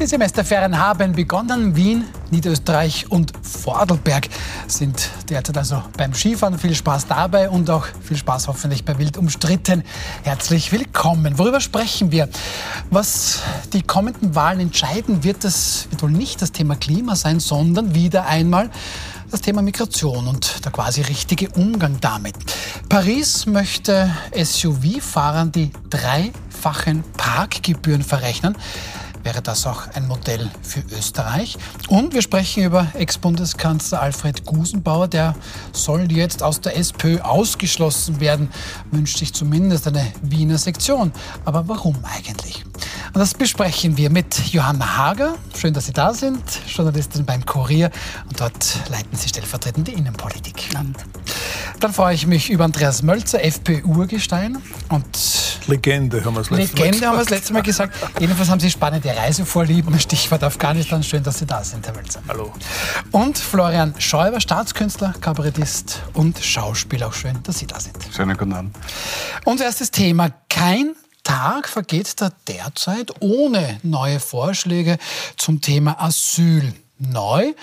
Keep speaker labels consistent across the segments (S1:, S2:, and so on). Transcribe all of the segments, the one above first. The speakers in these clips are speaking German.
S1: Die Semesterferien haben begonnen. Wien, Niederösterreich und Vordelberg sind derzeit also beim Skifahren. Viel Spaß dabei und auch viel Spaß hoffentlich bei Wild umstritten. Herzlich willkommen. Worüber sprechen wir? Was die kommenden Wahlen entscheiden wird, das wird wohl nicht das Thema Klima sein, sondern wieder einmal das Thema Migration und der quasi richtige Umgang damit. Paris möchte SUV-Fahrern die dreifachen Parkgebühren verrechnen wäre das auch ein Modell für Österreich. Und wir sprechen über Ex-Bundeskanzler Alfred Gusenbauer. Der soll jetzt aus der SPÖ ausgeschlossen werden, wünscht sich zumindest eine Wiener Sektion. Aber warum eigentlich? Und das besprechen wir mit Johanna Hager. Schön, dass Sie da sind, Journalistin beim Kurier. Und dort leiten Sie stellvertretend die Innenpolitik. Dann freue ich mich über Andreas Mölzer, FPÖ-Urgestein.
S2: Und Legende haben wir das
S1: letzte Legende Mal haben wir das letzte Mal gesagt. Jedenfalls haben Sie spannende Reisevorlieben. Stichwort Afghanistan. Schön, dass Sie da sind, Herr Mölzer.
S2: Hallo.
S1: Und Florian Schäuber, Staatskünstler, Kabarettist und Schauspieler. Auch schön, dass Sie da sind.
S2: Schönen guten Abend.
S1: Unser erstes Thema. Kein Tag vergeht da derzeit ohne neue Vorschläge zum Thema Asyl neu,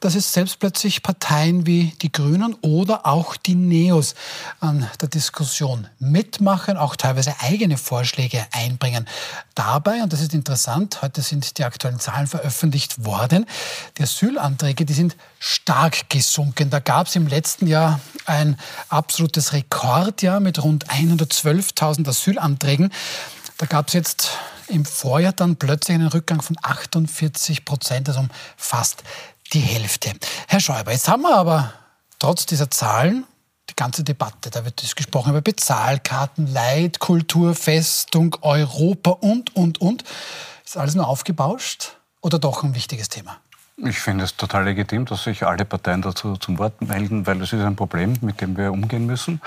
S1: dass es selbst plötzlich Parteien wie die Grünen oder auch die Neos an der Diskussion mitmachen, auch teilweise eigene Vorschläge einbringen. Dabei, und das ist interessant, heute sind die aktuellen Zahlen veröffentlicht worden, die Asylanträge, die sind stark gesunken. Da gab es im letzten Jahr ein absolutes Rekordjahr mit rund 112.000 Asylanträgen. Da gab es jetzt im Vorjahr dann plötzlich einen Rückgang von 48 Prozent, also um fast die Hälfte. Herr Schäuber, jetzt haben wir aber trotz dieser Zahlen die ganze Debatte, da wird gesprochen über Bezahlkarten, Leitkultur, Festung, Europa und, und, und. Ist alles nur aufgebauscht oder doch ein wichtiges Thema?
S2: Ich finde es total legitim, dass sich alle Parteien dazu zum Wort melden, weil es ist ein Problem, mit dem wir umgehen müssen.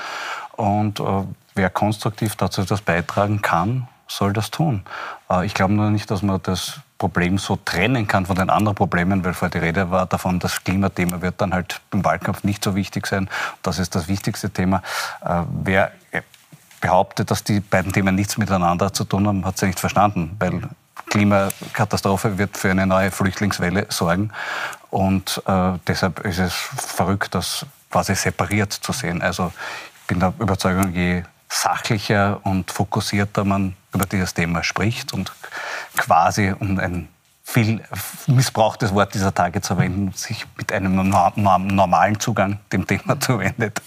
S2: Und äh, wer konstruktiv dazu etwas beitragen kann, soll das tun. Äh, ich glaube nur nicht, dass man das Problem so trennen kann von den anderen Problemen, weil vorher die Rede war davon, das Klimathema wird dann halt im Wahlkampf nicht so wichtig sein. Das ist das wichtigste Thema. Äh, wer behauptet, dass die beiden Themen nichts miteinander zu tun haben, hat sie nicht verstanden, weil Klimakatastrophe wird für eine neue Flüchtlingswelle sorgen. Und äh, deshalb ist es verrückt, das quasi separiert zu sehen. Also ich bin der Überzeugung, je sachlicher und fokussierter man über dieses Thema spricht und quasi, um ein viel missbrauchtes Wort dieser Tage zu verwenden, sich mit einem normalen Zugang dem Thema zuwendet,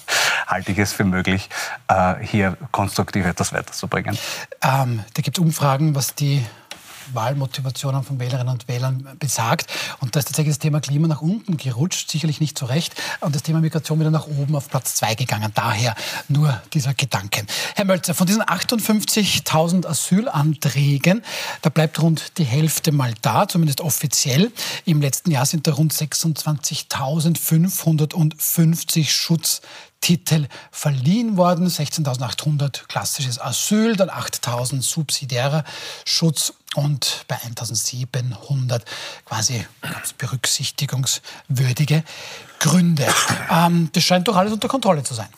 S2: halte ich es für möglich, äh, hier konstruktiv etwas weiterzubringen.
S1: Ähm, da gibt es Umfragen, was die Wahlmotivationen von Wählerinnen und Wählern besagt. Und da ist tatsächlich das Thema Klima nach unten gerutscht, sicherlich nicht zu Recht. Und das Thema Migration wieder nach oben auf Platz zwei gegangen. Daher nur dieser Gedanke. Herr Mölzer, von diesen 58.000 Asylanträgen, da bleibt rund die Hälfte mal da, zumindest offiziell. Im letzten Jahr sind da rund 26.550 Schutz Titel verliehen worden. 16.800 klassisches Asyl, dann 8.000 subsidiärer Schutz und bei 1.700 quasi ganz berücksichtigungswürdige Gründe. Ähm, das scheint doch alles unter Kontrolle zu sein.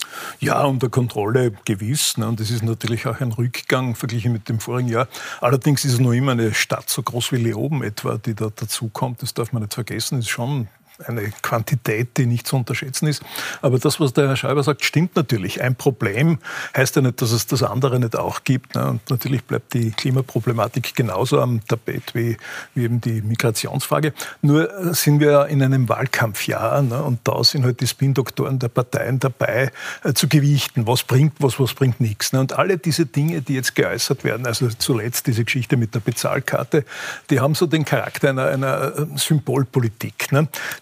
S2: Ja, unter Kontrolle gewiss. Ne? Und das ist natürlich auch ein Rückgang verglichen mit dem vorigen Jahr. Allerdings ist es noch immer eine Stadt so groß wie Leoben etwa, die da dazukommt. Das darf man nicht vergessen. Ist schon eine Quantität, die nicht zu unterschätzen ist. Aber das, was der Herr Schäuber sagt, stimmt natürlich. Ein Problem heißt ja nicht, dass es das andere nicht auch gibt. Ne? Und natürlich bleibt die Klimaproblematik genauso am Tapet wie, wie eben die Migrationsfrage. Nur äh, sind wir in einem Wahlkampfjahr ne? und da sind halt die Spin-Doktoren der Parteien dabei äh, zu gewichten. Was bringt was, was bringt nichts. Ne? Und alle diese Dinge, die jetzt geäußert werden, also zuletzt diese Geschichte mit der Bezahlkarte, die haben so den Charakter einer, einer äh, Symbolpolitik.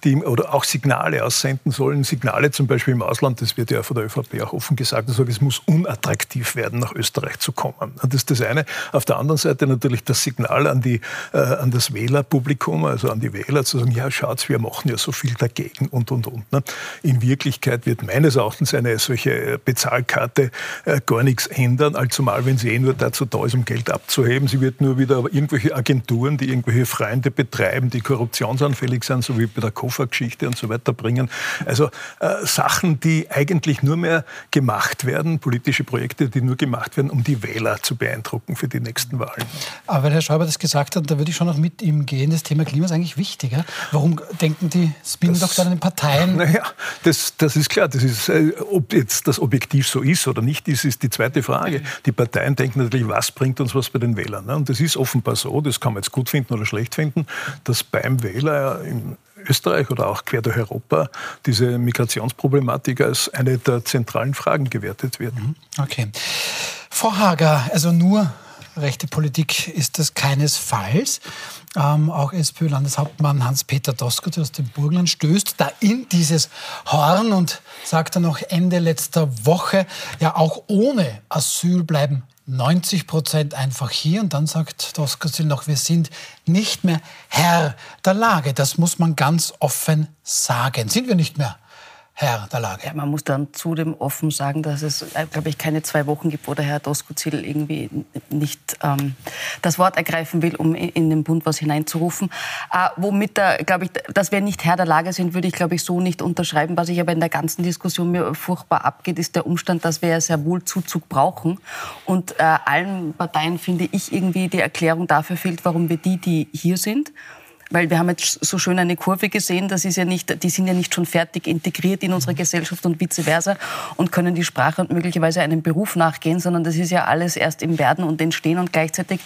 S2: Die oder auch Signale aussenden sollen. Signale zum Beispiel im Ausland, das wird ja von der ÖVP auch offen gesagt, also es muss unattraktiv werden, nach Österreich zu kommen. Das ist das eine. Auf der anderen Seite natürlich das Signal an, die, äh, an das Wählerpublikum, also an die Wähler, zu sagen, ja, schaut, wir machen ja so viel dagegen und, und, und. Ne? In Wirklichkeit wird meines Erachtens eine solche Bezahlkarte äh, gar nichts ändern, allzumal, wenn sie eh nur dazu da ist, um Geld abzuheben. Sie wird nur wieder irgendwelche Agenturen, die irgendwelche Freunde betreiben, die korruptionsanfällig sind, so wie bei der Kofi Ufergeschichte und so weiter bringen. Also äh, Sachen, die eigentlich nur mehr gemacht werden, politische Projekte, die nur gemacht werden, um die Wähler zu beeindrucken für die nächsten Wahlen.
S1: Aber weil Herr Schäuber das gesagt hat, da würde ich schon noch mit ihm gehen. Das Thema Klima ist eigentlich wichtiger. Warum denken die Spin-Doktoren in Parteien?
S2: Naja, das, das ist klar. Das ist, äh, ob jetzt das objektiv so ist oder nicht, ist, ist die zweite Frage. Die Parteien denken natürlich, was bringt uns was bei den Wählern. Ne? Und das ist offenbar so, das kann man jetzt gut finden oder schlecht finden, dass beim Wähler in Österreich oder auch quer durch Europa diese Migrationsproblematik als eine der zentralen Fragen gewertet wird. Mhm.
S1: Okay. Frau Hager, also nur rechte Politik ist das keinesfalls. Ähm, auch SPÖ-Landeshauptmann Hans-Peter Doskozil aus dem Burgenland stößt da in dieses Horn und sagt dann noch Ende letzter Woche, ja auch ohne Asyl bleiben 90 Prozent einfach hier. Und dann sagt Doskozil noch, wir sind nicht mehr Herr der Lage. Das muss man ganz offen sagen. Sind wir nicht mehr Herr der Lage.
S3: Ja, man muss dann zudem offen sagen, dass es, äh, glaube ich, keine zwei Wochen gibt, wo der Herr Doskozil irgendwie nicht ähm, das Wort ergreifen will, um in den Bund was hineinzurufen. Äh, womit, da, glaube ich, dass wir nicht Herr der Lage sind, würde ich, glaube ich, so nicht unterschreiben. Was ich aber in der ganzen Diskussion mir furchtbar abgeht, ist der Umstand, dass wir ja sehr wohl Zuzug brauchen. Und äh, allen Parteien, finde ich, irgendwie die Erklärung dafür fehlt, warum wir die, die hier sind, weil wir haben jetzt so schön eine Kurve gesehen, das ist ja nicht, die sind ja nicht schon fertig integriert in unsere Gesellschaft und vice versa und können die Sprache und möglicherweise einem Beruf nachgehen, sondern das ist ja alles erst im Werden und Entstehen und gleichzeitig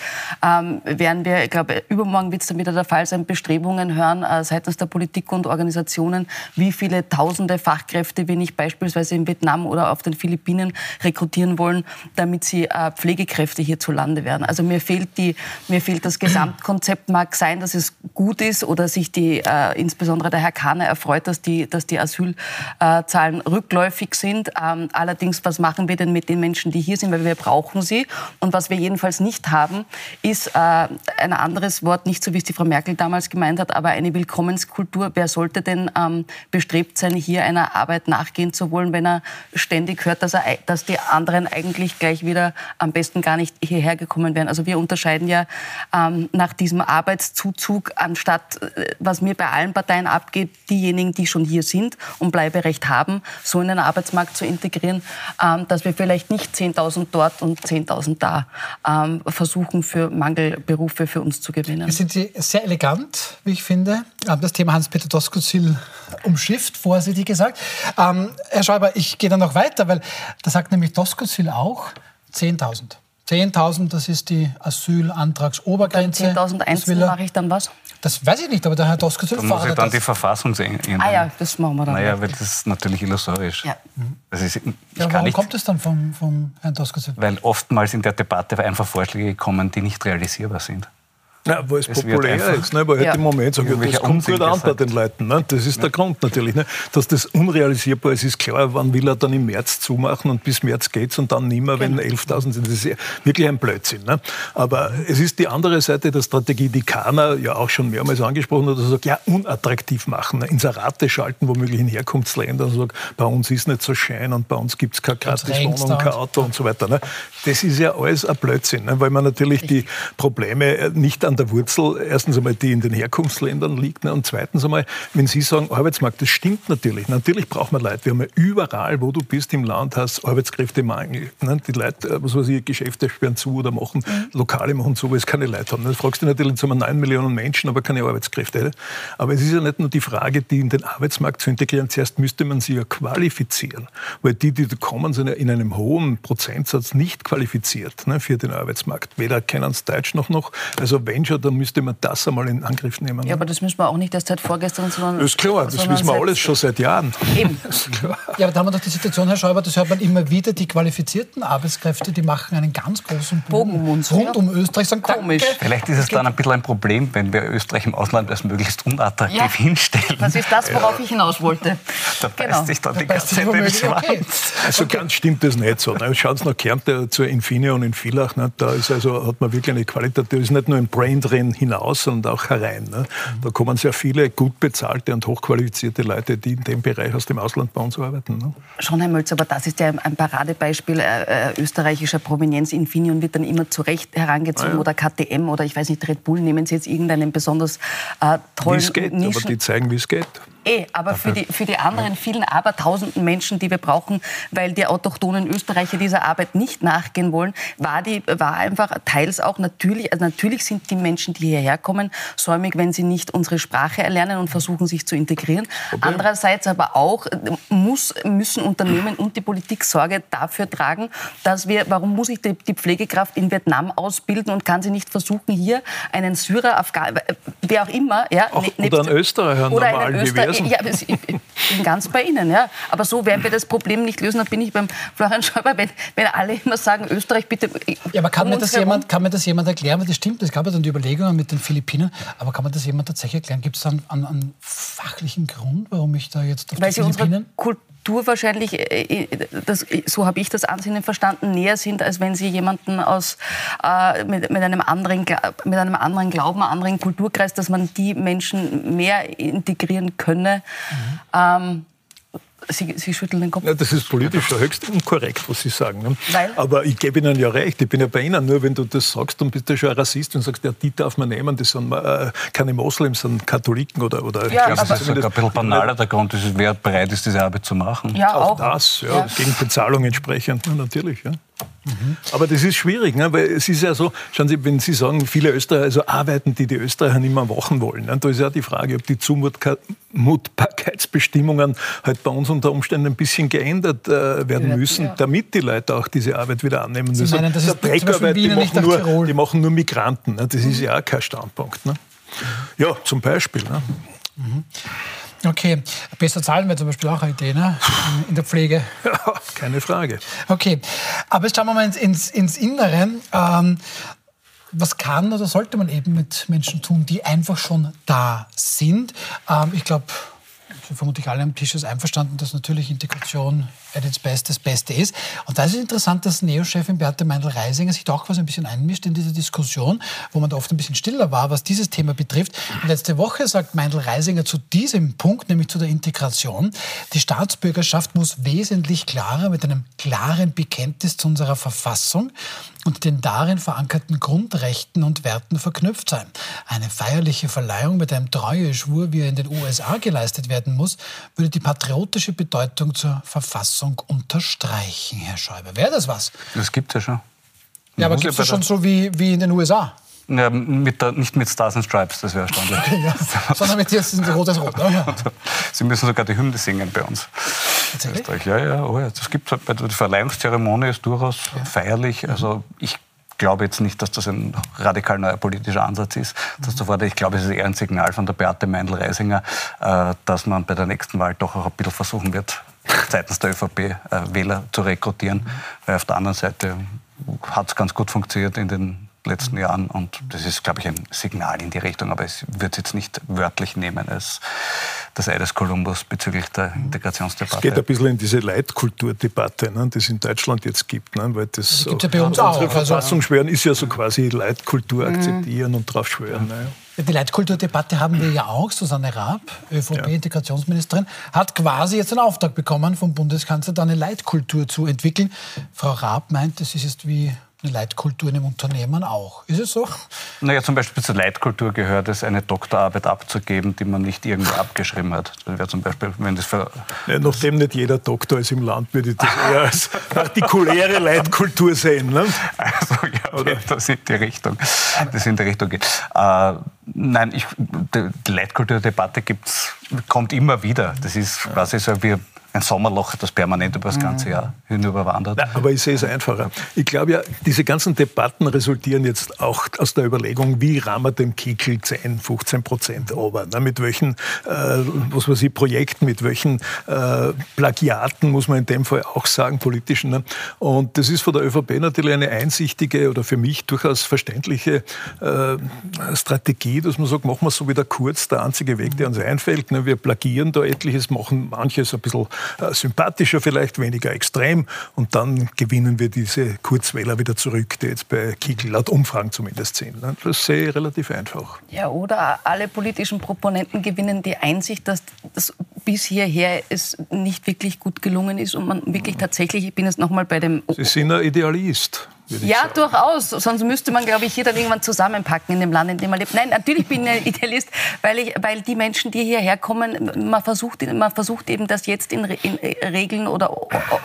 S3: ähm, werden wir, ich glaube, übermorgen wird es dann wieder der Fall sein, Bestrebungen hören äh, seitens der Politik und Organisationen, wie viele tausende Fachkräfte wir nicht beispielsweise in Vietnam oder auf den Philippinen rekrutieren wollen, damit sie äh, Pflegekräfte hierzulande werden. Also mir fehlt, die, mir fehlt das Gesamtkonzept, mag sein, dass es gut gut ist oder sich die, äh, insbesondere der Herr Kahner erfreut, dass die, dass die Asylzahlen rückläufig sind. Ähm, allerdings, was machen wir denn mit den Menschen, die hier sind? Weil wir brauchen sie. Und was wir jedenfalls nicht haben, ist äh, ein anderes Wort, nicht so wie es die Frau Merkel damals gemeint hat, aber eine Willkommenskultur. Wer sollte denn ähm, bestrebt sein, hier einer Arbeit nachgehen zu wollen, wenn er ständig hört, dass, er, dass die anderen eigentlich gleich wieder am besten gar nicht hierher gekommen wären? Also wir unterscheiden ja ähm, nach diesem Arbeitszuzug anstatt statt, äh, was mir bei allen Parteien abgeht, diejenigen, die schon hier sind und Bleiberecht haben, so in den Arbeitsmarkt zu integrieren, ähm, dass wir vielleicht nicht 10.000 dort und 10.000 da ähm, versuchen, für Mangelberufe für uns zu gewinnen.
S1: sind Sie sehr elegant, wie ich finde, das Thema Hans-Peter Doskozil umschifft, vorsichtig gesagt. Ähm, Herr Schäuber, ich gehe dann noch weiter, weil da sagt nämlich Doskozil auch 10.000. 10.000, das ist die Asylantragsobergrenze.
S3: 10.000 mache ich dann was?
S1: Das weiß ich nicht, aber der Herr Doske
S4: Da muss ich dann das. die Verfassung ändern.
S3: Ah ja, das machen wir dann.
S4: Naja, weil das ist natürlich illusorisch. Ja.
S1: Das ist, ja, warum nicht, kommt es dann vom, vom Herrn Doske?
S4: Weil oftmals in der Debatte einfach Vorschläge kommen, die nicht realisierbar sind.
S2: Ja, weil es, es populär ist, ne? weil ja. heute im Moment sagen, ja, das kommt gut an bei den Leuten. Ne? Das ist ja. der Grund natürlich. Ne? Dass das unrealisierbar ist, ist klar. Wann will er dann im März zumachen und bis März geht's und dann nimmer, wenn 11.000 genau. sind. Das ist wirklich ein Blödsinn. Ne? Aber es ist die andere Seite der Strategie, die Kana ja auch schon mehrmals angesprochen hat, dass er sagt, ja, unattraktiv machen, ne? Inserate schalten, womöglich in Herkunftsländern und sagt, bei uns ist nicht so schön und bei uns gibt es keine Gratiswohnung, kein Auto und so weiter. Ne? Das ist ja alles ein Blödsinn, ne? weil man natürlich die Probleme nicht an der Wurzel, erstens einmal, die in den Herkunftsländern liegt, ne, und zweitens einmal, wenn Sie sagen, Arbeitsmarkt, das stimmt natürlich. Natürlich braucht man Leute. Wir haben ja überall, wo du bist im Land, hast Arbeitskräftemangel. Ne? Die Leute, äh, was weiß ich, Geschäfte sperren zu oder machen, mhm. Lokale machen zu, weil es keine Leute haben. Das fragst du natürlich, jetzt haben wir 9 Millionen Menschen, aber keine Arbeitskräfte. Aber es ist ja nicht nur die Frage, die in den Arbeitsmarkt zu integrieren. Zuerst müsste man sie ja qualifizieren. Weil die, die kommen, sind ja in einem hohen Prozentsatz nicht qualifiziert ne, für den Arbeitsmarkt. Weder kennen sie Deutsch noch noch. Also wenn schon, dann müsste man das einmal in Angriff nehmen.
S3: Ja, aber das müssen wir auch nicht erst seit vorgestern, sondern.
S2: Das ist klar, das wissen wir alles schon seit Jahren. Eben.
S1: Ja, aber da haben wir doch die Situation, Herr Schäuber, das hört man immer wieder, die qualifizierten Arbeitskräfte, die machen einen ganz großen Bogen, Bogen uns, rund ja. um Österreich. Sagen,
S4: Komisch. Danke. Vielleicht ist es dann ein bisschen ein Problem, wenn wir Österreich im Ausland als möglichst unattraktiv ja. hinstellen.
S3: Das ist das, worauf ja. ich hinaus wollte.
S4: Da beißt genau. sich dann da die ganze Zeit den okay.
S2: Also okay. ganz stimmt das nicht so. Ne? Schauen Sie nach Kärnten zur Infine und in Villach, ne? da ist also, hat man wirklich eine Qualität, da ist nicht nur ein Brain drin hinaus und auch herein. Ne? Da kommen sehr viele gut bezahlte und hochqualifizierte Leute, die in dem Bereich aus dem Ausland bei uns arbeiten. Ne?
S3: Schon, Herr Mölz, aber das ist ja ein Paradebeispiel äh, äh, österreichischer Provenienz. Infineon wird dann immer zu Recht herangezogen ah, ja. oder KTM oder ich weiß nicht, Red Bull. Nehmen Sie jetzt irgendeinen besonders äh, tollen... Wie
S2: es geht,
S3: Nischen
S2: aber die zeigen, wie es geht.
S3: Eh, aber für die, für die anderen vielen abertausenden Menschen, die wir brauchen, weil die autochthonen Österreicher dieser Arbeit nicht nachgehen wollen, war, die, war einfach teils auch natürlich, also natürlich sind die Menschen, die hierher kommen, säumig, wenn sie nicht unsere Sprache erlernen und versuchen, sich zu integrieren. Okay. Andererseits aber auch muss, müssen Unternehmen und die Politik Sorge dafür tragen, dass wir, warum muss ich die, die Pflegekraft in Vietnam ausbilden und kann sie nicht versuchen, hier einen Syrer, Afghaner, wer auch immer, ja,
S2: auch, ne, oder einen Österreicher
S3: oder normal einen Ja, ich bin ganz bei Ihnen, ja. Aber so werden wir das Problem nicht lösen. Da bin ich beim Florian Schäuber, wenn, wenn alle immer sagen, Österreich bitte.
S1: Ja, aber kann mir, das jemand, kann mir das jemand erklären? Weil das stimmt, es gab ja dann die Überlegungen mit den Philippinen. Aber kann man das jemand tatsächlich erklären? Gibt es einen, einen, einen, fachlichen Grund, warum ich da jetzt
S3: auf Weil die Philippinen... Kultur wahrscheinlich, äh, äh, das, so habe ich das Ansinnen verstanden, näher sind, als wenn Sie jemanden aus, äh, mit, mit, einem anderen, mit einem anderen Glauben, einem anderen Kulturkreis, dass man die Menschen mehr integrieren könne. Mhm. Ähm, Sie, Sie, schütteln den Kopf.
S2: Ja, das ist politisch höchst unkorrekt, was Sie sagen. Ne? Aber ich gebe Ihnen ja recht, ich bin ja bei Ihnen. Nur wenn du das sagst, dann bist du schon ein Rassist und sagst, ja, die darf man nehmen, das sind äh, keine Moslems, sondern Katholiken oder. oder
S4: ja, ich glaube, das ist ein bisschen banaler der Grund, dass wer bereit ist, diese Arbeit zu machen.
S2: Ja, auch, auch. das, ja, ja. gegen Bezahlung entsprechend, ja, natürlich. Ja. Mhm. Aber das ist schwierig, ne? weil es ist ja so, schauen Sie, wenn Sie sagen, viele Österreicher, also arbeiten, die die Österreicher nicht mehr machen wollen, ne? da ist ja die Frage, ob die Zumutbarkeitsbestimmungen halt bei uns unter Umständen ein bisschen geändert äh, werden ja, müssen, ja. damit die Leute auch diese Arbeit wieder annehmen.
S1: Sie meinen, das ist Dreckarbeit,
S2: die, machen nur, die machen nur Migranten. Ne? Das ist ja auch kein Standpunkt. Ne? Ja, zum Beispiel. Ne?
S1: Mhm. Okay, besser zahlen wäre zum Beispiel auch eine Idee ne? in, in der Pflege.
S2: Ja, keine Frage.
S1: Okay, aber jetzt schauen wir mal ins, ins, ins Innere. Ähm, was kann oder sollte man eben mit Menschen tun, die einfach schon da sind? Ähm, ich glaube, vermutlich alle am Tisch ist einverstanden, dass natürlich Integration at its best das Beste ist. Und da ist es interessant, dass Neo-Chefin Beate Meindl-Reisinger sich doch quasi ein bisschen einmischt in diese Diskussion, wo man da oft ein bisschen stiller war, was dieses Thema betrifft. Und letzte Woche sagt Meindl-Reisinger zu diesem Punkt, nämlich zu der Integration, die Staatsbürgerschaft muss wesentlich klarer mit einem klaren Bekenntnis zu unserer Verfassung und den darin verankerten Grundrechten und Werten verknüpft sein. Eine feierliche Verleihung mit einem Treueschwur, wie er in den USA geleistet werden muss, würde die patriotische Bedeutung zur Verfassung unterstreichen, Herr Schäuber. Wäre das was?
S4: Das gibt es ja schon.
S1: Ja, aber gibt es das schon so wie, wie in den USA?
S4: Ja, mit der, nicht mit Stars and Stripes, das wäre erstaunlich.
S1: Ja. Sondern mit jetzt sind Rot ist Rot. Oh, ja.
S4: Sie müssen sogar die Hymne singen bei uns. Tatsächlich? Ja, ja, oh ja. Das gibt halt, die Verleihungszeremonie ist durchaus ja. feierlich. Also ich glaube jetzt nicht, dass das ein radikal neuer politischer Ansatz ist. Das sofort, ich glaube, es ist eher ein Signal von der Beate Meindl-Reisinger, äh, dass man bei der nächsten Wahl doch auch ein bisschen versuchen wird, seitens der ÖVP äh, Wähler zu rekrutieren. Weil auf der anderen Seite hat es ganz gut funktioniert in den letzten Jahren. Und das ist, glaube ich, ein Signal in die Richtung. Aber es wird es jetzt nicht wörtlich nehmen als das Ei des Kolumbus bezüglich der Integrationsdebatte.
S2: Es geht ein bisschen in diese Leitkulturdebatte, ne, die es in Deutschland jetzt gibt. Ne, weil das,
S1: das ja bei uns auch.
S2: Unsere also- Verfassung schwören ist ja so quasi Leitkultur mhm. akzeptieren und drauf schwören. Ne.
S1: Die Leitkulturdebatte haben wir ja auch. Susanne Raab, ÖVP-Integrationsministerin, hat quasi jetzt einen Auftrag bekommen vom Bundeskanzler, da eine Leitkultur zu entwickeln. Frau Raab meint, das ist jetzt wie eine Leitkultur in einem Unternehmen auch. Ist es so?
S4: Naja, zum Beispiel zur Leitkultur gehört es, eine Doktorarbeit abzugeben, die man nicht irgendwo abgeschrieben hat. Das wäre zum Beispiel, wenn das für
S2: ja, nachdem nicht jeder Doktor ist im Land, würde ich das eher als partikuläre Leitkultur sehen. Ne?
S4: Also ja, okay, das in die Richtung, das in die Richtung geht. Äh, nein, ich, die, Leitkulturdebatte gibt's, kommt immer wieder. Das ist quasi so wie ein Sommerloch, das permanent über das ganze Jahr hinüberwandert.
S2: Nein, aber ich sehe es einfacher. Ich glaube ja, diese ganzen Debatten resultieren jetzt auch aus der Überlegung, wie rammen dem Kickel 10, 15 Prozent ober. Ne? Mit welchen, äh, was weiß ich, Projekten, mit welchen äh, Plagiaten, muss man in dem Fall auch sagen, politischen. Ne? Und das ist von der ÖVP natürlich eine einsichtige oder für mich durchaus verständliche äh, Strategie, dass man sagt, machen wir es so wieder kurz, der einzige Weg, der uns einfällt. Ne? Wir plagieren da etliches, machen manches ein bisschen sympathischer, vielleicht weniger extrem. Und dann gewinnen wir diese Kurzwähler wieder zurück, die jetzt bei Kickel laut Umfragen zumindest sind. Ne? Das sehe ich relativ einfach.
S3: Ja, oder alle politischen Proponenten gewinnen die Einsicht, dass das bis hierher es nicht wirklich gut gelungen ist und man wirklich tatsächlich, ich bin jetzt nochmal bei dem...
S2: Sie sind ein Idealist.
S3: Ja, durchaus. Sonst müsste man, glaube ich, hier dann irgendwann zusammenpacken in dem Land, in dem man lebt. Nein, natürlich bin ich ein Idealist, weil, ich, weil die Menschen, die hierher kommen, man versucht, man versucht eben das jetzt in, in Regeln oder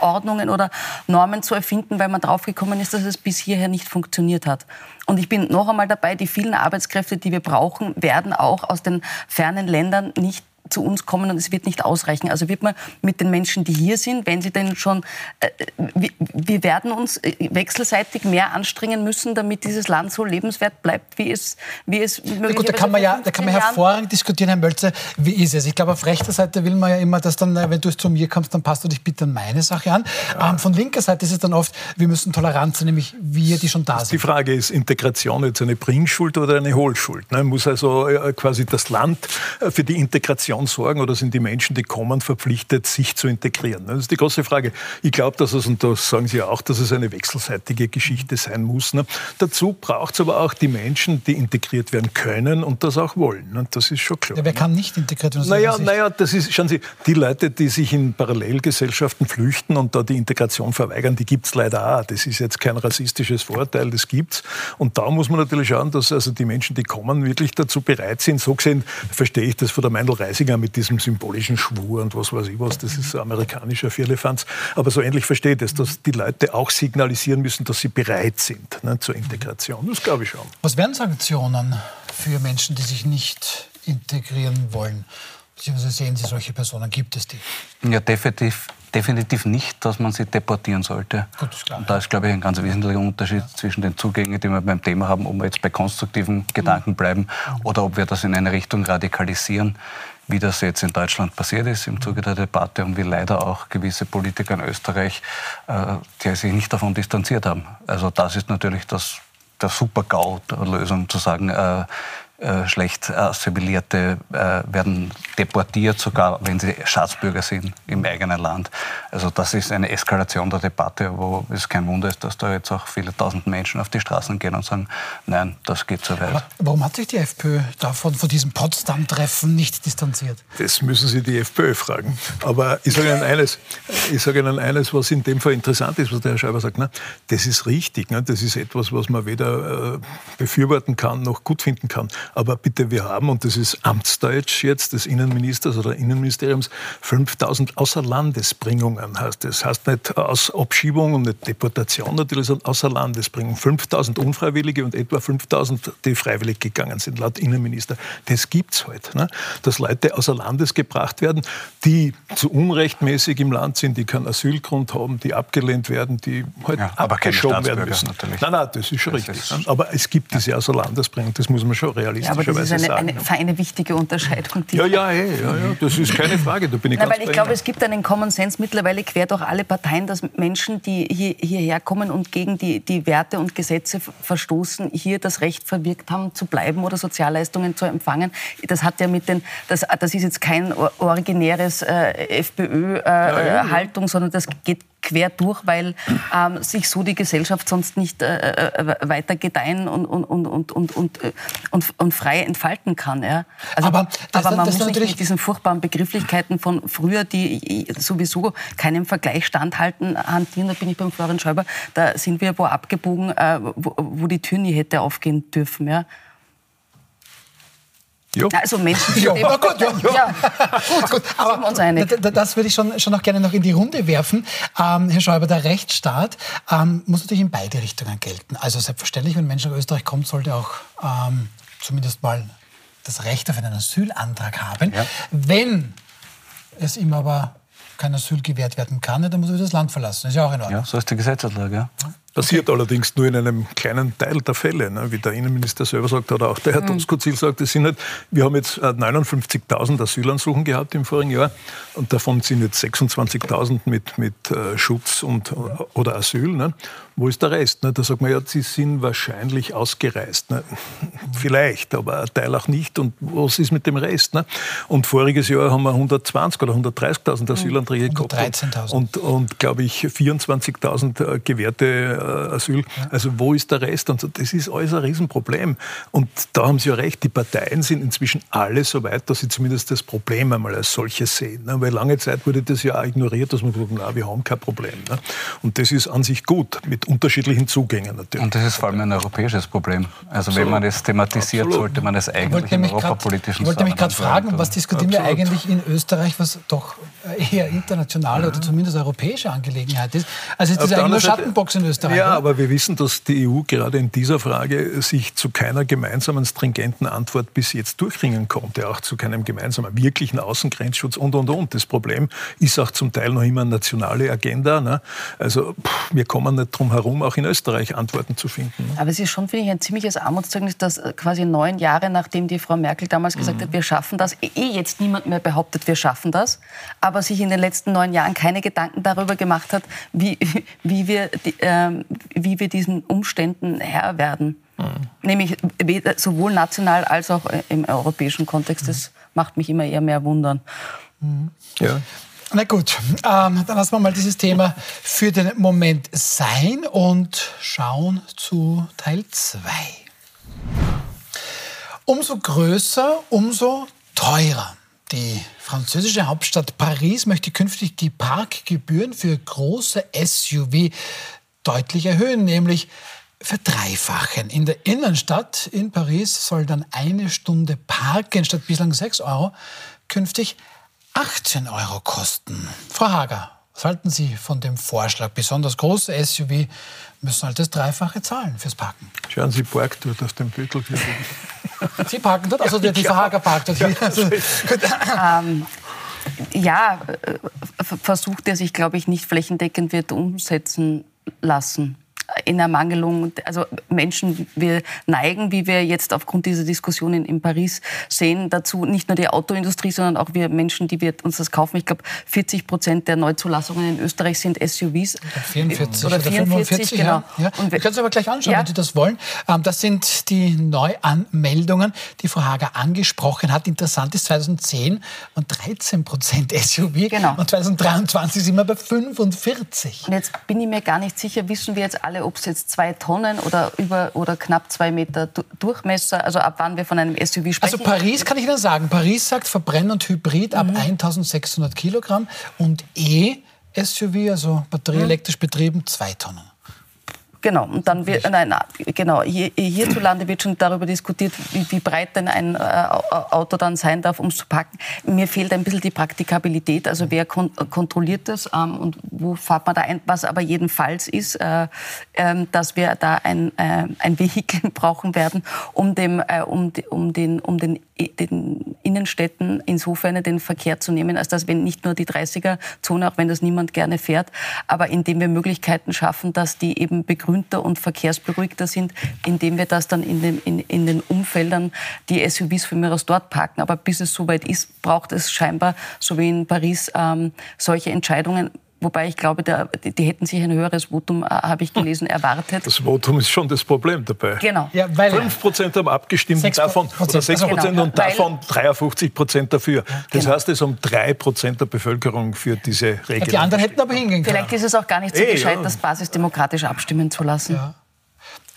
S3: Ordnungen oder Normen zu erfinden, weil man draufgekommen ist, dass es bis hierher nicht funktioniert hat. Und ich bin noch einmal dabei, die vielen Arbeitskräfte, die wir brauchen, werden auch aus den fernen Ländern nicht zu uns kommen und es wird nicht ausreichen. Also wird man mit den Menschen, die hier sind, wenn sie denn schon, äh, wir, wir, werden uns äh, wechselseitig mehr anstrengen müssen, damit dieses Land so lebenswert bleibt, wie es, wie es
S1: möglicherweise Gut, da kann man ja, da kann man hervorragend diskutieren, Herr Mölzer, wie ist es? Ich glaube, auf rechter Seite will man ja immer, dass dann, wenn du zu mir kommst, dann passt du dich bitte an meine Sache an. Ja. Ähm, von linker Seite ist es dann oft, wir müssen tolerant sein, nämlich wir, die schon da sind.
S2: Die Frage ist, Integration jetzt eine Bringschuld oder eine Hohlschuld? Ne? Muss also äh, quasi das Land für die Integration Integration sorgen oder sind die Menschen, die kommen, verpflichtet, sich zu integrieren? Das ist die große Frage. Ich glaube, dass es, und das sagen Sie auch, dass es eine wechselseitige Geschichte sein muss. Ne? Dazu braucht es aber auch die Menschen, die integriert werden können und das auch wollen. Ne? Das ist schon klar.
S1: Ja, wer kann nicht integriert werden?
S2: Naja, naja, das ist, schauen Sie, die Leute, die sich in Parallelgesellschaften flüchten und da die Integration verweigern, die gibt es leider auch. Das ist jetzt kein rassistisches Vorteil, das gibt's. Und da muss man natürlich schauen, dass also die Menschen, die kommen, wirklich dazu bereit sind. So gesehen verstehe ich das von der Meindl Reisinger mit diesem symbolischen Schwur und was weiß ich was, das ist amerikanischer Firlefanz. Aber so ähnlich versteht es, dass die Leute auch signalisieren müssen, dass sie bereit sind ne, zur Integration. Das glaube ich schon.
S1: Was wären Sanktionen für Menschen, die sich nicht integrieren wollen? Beziehungsweise sehen Sie solche Personen? Gibt es die?
S4: Ja, definitiv, definitiv nicht, dass man sie deportieren sollte. Gut, ist klar. Und da ist, glaube ich, ein ganz wesentlicher Unterschied ja. zwischen den Zugängen, die wir beim Thema haben, ob wir jetzt bei konstruktiven Gedanken bleiben mhm. oder ob wir das in eine Richtung radikalisieren wie das jetzt in Deutschland passiert ist im Zuge der Debatte und wie leider auch gewisse Politiker in Österreich, äh, die sich nicht davon distanziert haben. Also das ist natürlich das, der Super-GAU der Lösung, zu sagen, äh, äh, schlecht assimilierte äh, werden deportiert, sogar wenn sie Staatsbürger sind im eigenen Land. Also das ist eine Eskalation der Debatte, wo es kein Wunder ist, dass da jetzt auch viele tausend Menschen auf die Straßen gehen und sagen, nein, das geht zu weit. Aber
S1: warum hat sich die FPÖ davon, von diesem Potsdam-Treffen nicht distanziert?
S2: Das müssen Sie die FPÖ fragen. Aber ich sage Ihnen eines, ich sage Ihnen eines, was in dem Fall interessant ist, was der Herr Schreiber sagt. Ne? Das ist richtig. Ne? Das ist etwas, was man weder äh, befürworten kann noch gut finden kann. Aber bitte, wir haben, und das ist Amtsdeutsch jetzt des Innenministers oder Innenministeriums, 5000 Außerlandesbringungen heißt das. Heißt nicht aus Abschiebung und nicht Deportation natürlich, sondern Außerlandesbringung. 5000 Unfreiwillige und etwa 5000, die freiwillig gegangen sind, laut Innenminister. Das gibt's halt. Ne? Dass Leute außer Landes gebracht werden, die zu unrechtmäßig im Land sind, die keinen Asylgrund haben, die abgelehnt werden, die halt ja, abgeschoben werden müssen. Natürlich. Nein, nein, das ist schon das richtig. Ist aber es gibt diese Außerlandesbringung, das muss man schon realisieren
S3: ja, aber das ist eine, eine feine, wichtige Unterscheidung.
S2: Ja, ja, hey, ja, ja, das ist keine Frage, da bin ich Na,
S3: ganz weil Ich glaube, es gibt einen Common Sense mittlerweile quer durch alle Parteien, dass Menschen, die hier, hierher kommen und gegen die, die Werte und Gesetze verstoßen, hier das Recht verwirkt haben, zu bleiben oder Sozialleistungen zu empfangen. Das hat ja mit den, das, das ist jetzt kein originäres äh, FPÖ-Haltung, äh, ja, sondern das geht quer durch, weil ähm, sich so die Gesellschaft sonst nicht äh, äh, weiter gedeihen und, und, und, und, und, und, äh, und, und frei entfalten kann. Ja? Also, aber, das, aber man das muss nicht mit diesen furchtbaren Begrifflichkeiten von früher, die sowieso keinem Vergleich standhalten, hantieren. Da bin ich beim Florian Schäuber, da sind wir wo abgebogen, äh, wo, wo die Tür nie hätte aufgehen dürfen. Ja? Jo. Also Menschen, die ja, gut, ja, ja. ja, gut, gut.
S1: aber wir uns einig. Das würde ich schon, schon noch gerne noch in die Runde werfen. Ähm, Herr Schäuber, der Rechtsstaat ähm, muss natürlich in beide Richtungen gelten. Also selbstverständlich, wenn ein Mensch nach Österreich kommt, sollte auch ähm, zumindest mal das Recht auf einen Asylantrag haben. Ja. Wenn es ihm aber kein Asyl gewährt werden kann, dann muss er das Land verlassen. Das ist ja auch in Ordnung.
S4: Ja, so ist die Gesetzeslage. Ja.
S2: Passiert okay. allerdings nur in einem kleinen Teil der Fälle. Ne? Wie der Innenminister selber sagt oder auch der Herr mhm. Doskozil sagt, es sind halt, wir haben jetzt 59.000 äh, Asylansuchen gehabt im vorigen Jahr und davon sind jetzt 26.000 mit, mit äh, Schutz und, oder Asyl. Ne? Wo ist der Rest? Ne? Da sagt man ja, sie sind wahrscheinlich ausgereist. Ne? Vielleicht, aber ein Teil auch nicht. Und was ist mit dem Rest? Ne? Und voriges Jahr haben wir 120 oder 130.000 Asylanträge gehabt. Und, und glaube ich, 24.000 äh, gewährte Asyl. Also wo ist der Rest? Und so, das ist alles ein Riesenproblem. Und da haben Sie ja recht, die Parteien sind inzwischen alle so weit, dass sie zumindest das Problem einmal als solches sehen. Ne? Weil lange Zeit wurde das ja auch ignoriert, dass man sagt, na, wir haben kein Problem. Ne? Und das ist an sich gut, mit unterschiedlichen Zugängen natürlich.
S4: Und das ist vor allem ein europäisches Problem. Also Absolut. wenn man es thematisiert, Absolut. sollte man es eigentlich im europapolitischen
S1: Ich wollte mich gerade fragen, was diskutieren Absolut. wir eigentlich in Österreich, was doch eher internationale ja. oder zumindest europäische Angelegenheit ist. Also ist das eigentlich nur Schattenbox in Österreich?
S2: Ja, oder? aber wir wissen, dass die EU gerade in dieser Frage sich zu keiner gemeinsamen, stringenten Antwort bis jetzt durchringen konnte, auch zu keinem gemeinsamen, wirklichen Außengrenzschutz und, und, und. Das Problem ist auch zum Teil noch immer eine nationale Agenda. Ne? Also pff, wir kommen nicht drum herum, auch in Österreich Antworten zu finden.
S3: Ne? Aber es ist schon, finde ich, ein ziemliches Armutszeugnis, dass äh, quasi neun Jahre, nachdem die Frau Merkel damals gesagt mhm. hat, wir schaffen das, eh jetzt niemand mehr behauptet, wir schaffen das, aber sich in den letzten neun Jahren keine Gedanken darüber gemacht hat, wie, wie, wir, äh, wie wir diesen Umständen Herr werden. Mhm. Nämlich sowohl national als auch äh, im europäischen Kontext. Das macht mich immer eher mehr wundern.
S1: Mhm. Ja. Na gut, ähm, dann lassen wir mal dieses Thema für den Moment sein und schauen zu Teil 2. Umso größer, umso teurer. Die französische Hauptstadt Paris möchte künftig die Parkgebühren für große SUV deutlich erhöhen, nämlich verdreifachen. In der Innenstadt in Paris soll dann eine Stunde Parken statt bislang 6 Euro künftig 18 Euro kosten. Frau Hager, was halten Sie von dem Vorschlag? Besonders große SUV müssen halt das Dreifache zahlen fürs Parken.
S2: Schauen Sie parkt dort auf dem Büttel.
S1: Sie parken dort? Also der, die Frau Hager parkt dort. Ja, also,
S3: ähm, ja, äh, versucht er sich, glaube ich, nicht flächendeckend wird umsetzen lassen in Ermangelung, also Menschen, wir neigen, wie wir jetzt aufgrund dieser Diskussionen in Paris sehen, dazu, nicht nur die Autoindustrie, sondern auch wir Menschen, die wir uns das kaufen. Ich glaube, 40 Prozent der Neuzulassungen in Österreich sind SUVs.
S1: 44 oder, 44, genau. Ja. ja. Wir können es aber gleich anschauen, ja. wenn Sie das wollen. Ähm, das sind die Neuanmeldungen, die Frau Hager angesprochen hat. Interessant ist 2010 und 13 Prozent SUV
S3: genau.
S1: und 2023 sind wir bei 45.
S3: Und jetzt bin ich mir gar nicht sicher, wissen wir jetzt alle, ob es jetzt zwei Tonnen oder über oder knapp zwei Meter Durchmesser, also ab wann wir von einem SUV sprechen.
S1: Also Paris kann ich Ihnen sagen, Paris sagt Verbrenner und Hybrid ab 1600 mhm. Kilogramm und E-SUV, also batterieelektrisch betrieben, zwei Tonnen.
S3: Genau, und dann wird, nein, genau, hier, hierzulande wird schon darüber diskutiert, wie, wie breit denn ein äh, Auto dann sein darf, um es zu packen. Mir fehlt ein bisschen die Praktikabilität, also wer kon kontrolliert das ähm, und wo fährt man da ein, was aber jedenfalls ist, äh, äh, dass wir da ein, äh, ein Vehikel brauchen werden, um, dem, äh, um, um, den, um den, den Innenstädten insofern den Verkehr zu nehmen, als dass wir nicht nur die 30er-Zone, auch wenn das niemand gerne fährt, aber indem wir Möglichkeiten schaffen, dass die eben begründet begrünter und verkehrsberuhigter sind, indem wir das dann in den, in, in den Umfeldern die SUVs für mir aus dort parken. Aber bis es soweit ist, braucht es scheinbar, so wie in Paris, ähm, solche Entscheidungen. Wobei ich glaube, der, die hätten sich ein höheres Votum, äh, habe ich gelesen, erwartet.
S2: Das Votum ist schon das Problem dabei.
S3: Genau.
S2: Ja, weil 5 Prozent haben abgestimmt, 6 davon, oder 6 Prozent genau. und davon 53 Prozent dafür. Das genau. heißt, es um 3 Prozent der Bevölkerung für diese Regelung.
S1: Die anderen hätten aber hingehen
S3: können. Vielleicht ist es auch gar nicht so Ey, gescheit, ja. das basisdemokratisch abstimmen zu lassen. Ja.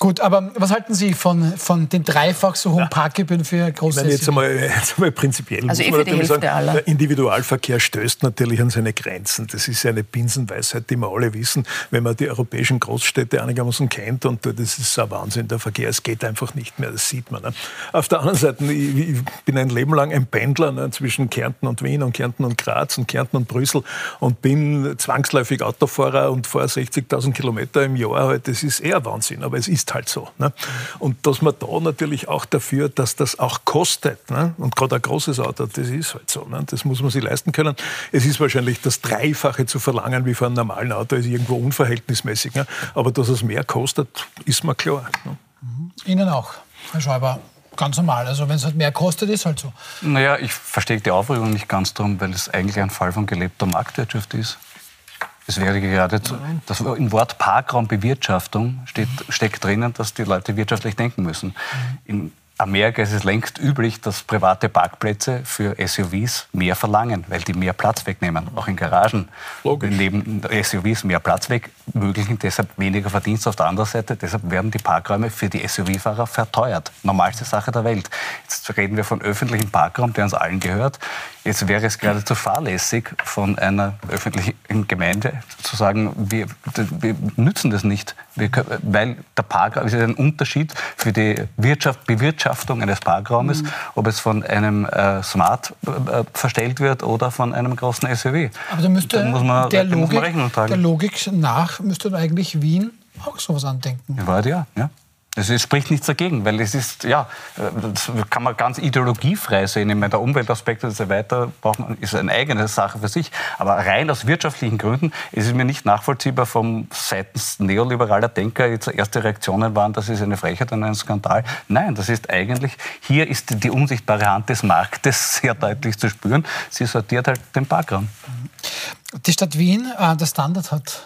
S1: Gut, aber was halten Sie von, von den dreifach so hohen Parkgebühren für große
S2: ich meine, jetzt einmal, jetzt einmal prinzipiell
S3: also muss man natürlich sagen,
S2: der Individualverkehr stößt natürlich an seine Grenzen. Das ist eine Binsenweisheit, die wir alle wissen. Wenn man die europäischen Großstädte einigermaßen kennt und das ist ein Wahnsinn, der Verkehr, es geht einfach nicht mehr, das sieht man. Ne? Auf der anderen Seite, ich, ich, bin ein Leben lang ein Pendler ne, zwischen Kärnten und Wien und Kärnten und Graz und Kärnten und Brüssel und bin zwangsläufig Autofahrer und fahre 60.000 Kilometer im Jahr. Halt, das ist eher Wahnsinn, aber es ist halt so. Ne? Und dass man da natürlich auch dafür, dass das auch kostet. Ne? Und gerade ein großes Auto, das ist halt so. Ne? Das muss man sich leisten können. Es ist wahrscheinlich das Dreifache zu verlangen wie für ein normalen Auto, ist irgendwo unverhältnismäßig. Ne? Aber dass es mehr kostet, ist mir klar. Ne?
S1: Mhm. Ihnen auch, Herr Schäuber. Ganz normal. Also wenn es halt mehr kostet, ist halt so.
S4: Naja, ich verstehe die Aufregung nicht ganz darum, weil es eigentlich ein Fall von gelebter Marktwirtschaft ist. Es wäre gerade, das, im Wort Parkraumbewirtschaftung steht, steckt drinnen, dass die Leute wirtschaftlich denken müssen. In Amerika ist es längst üblich, dass private Parkplätze für SUVs mehr verlangen, weil die mehr Platz wegnehmen. Auch in Garagen Logisch. nehmen SUVs mehr Platz weg, möglichen deshalb weniger Verdienst auf der anderen Seite. Deshalb werden die Parkräume für die SUV-Fahrer verteuert. Normalste Sache der Welt. Jetzt reden wir von öffentlichem Parkraum, der uns allen gehört. Jetzt wäre es geradezu fahrlässig von einer öffentlichen Gemeinde zu sagen, wir, wir nützen das nicht, wir, weil der Parkraum ist ein Unterschied für die Wirtschaft, Bewirtschaftung eines Parkraumes, mhm. ob es von einem äh, Smart äh, verstellt wird oder von einem großen SUV.
S1: Aber da müsste da muss man, der, Logik, der Logik nach müsste eigentlich Wien auch sowas andenken.
S4: Ja, ja, ja. Also es spricht nichts dagegen, weil es ist, ja, das kann man ganz ideologiefrei sehen. Ich meine, der Umweltaspekt und so weiter braucht man, ist eine eigene Sache für sich. Aber rein aus wirtschaftlichen Gründen ist es mir nicht nachvollziehbar vom seitens neoliberaler Denker jetzt erste Reaktionen waren, das ist eine Frechheit und ein Skandal. Nein, das ist eigentlich, hier ist die unsichtbare Hand des Marktes sehr deutlich zu spüren. Sie sortiert halt den Parkraum.
S1: Die Stadt Wien, äh, der Standard hat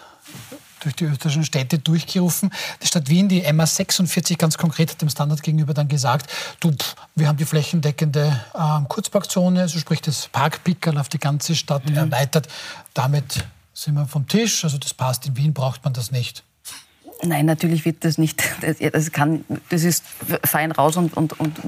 S1: durch die österreichischen Städte durchgerufen. Die Stadt Wien, die MA46 ganz konkret hat dem Standard gegenüber dann gesagt, du, pff, wir haben die flächendeckende ähm, Kurzparkzone, also sprich das Parkpickerl auf die ganze Stadt mhm. erweitert. Damit sind wir vom Tisch, also das passt. In Wien braucht man das nicht.
S3: Nein, natürlich wird das nicht. Das, kann, das ist fein raus und, und, und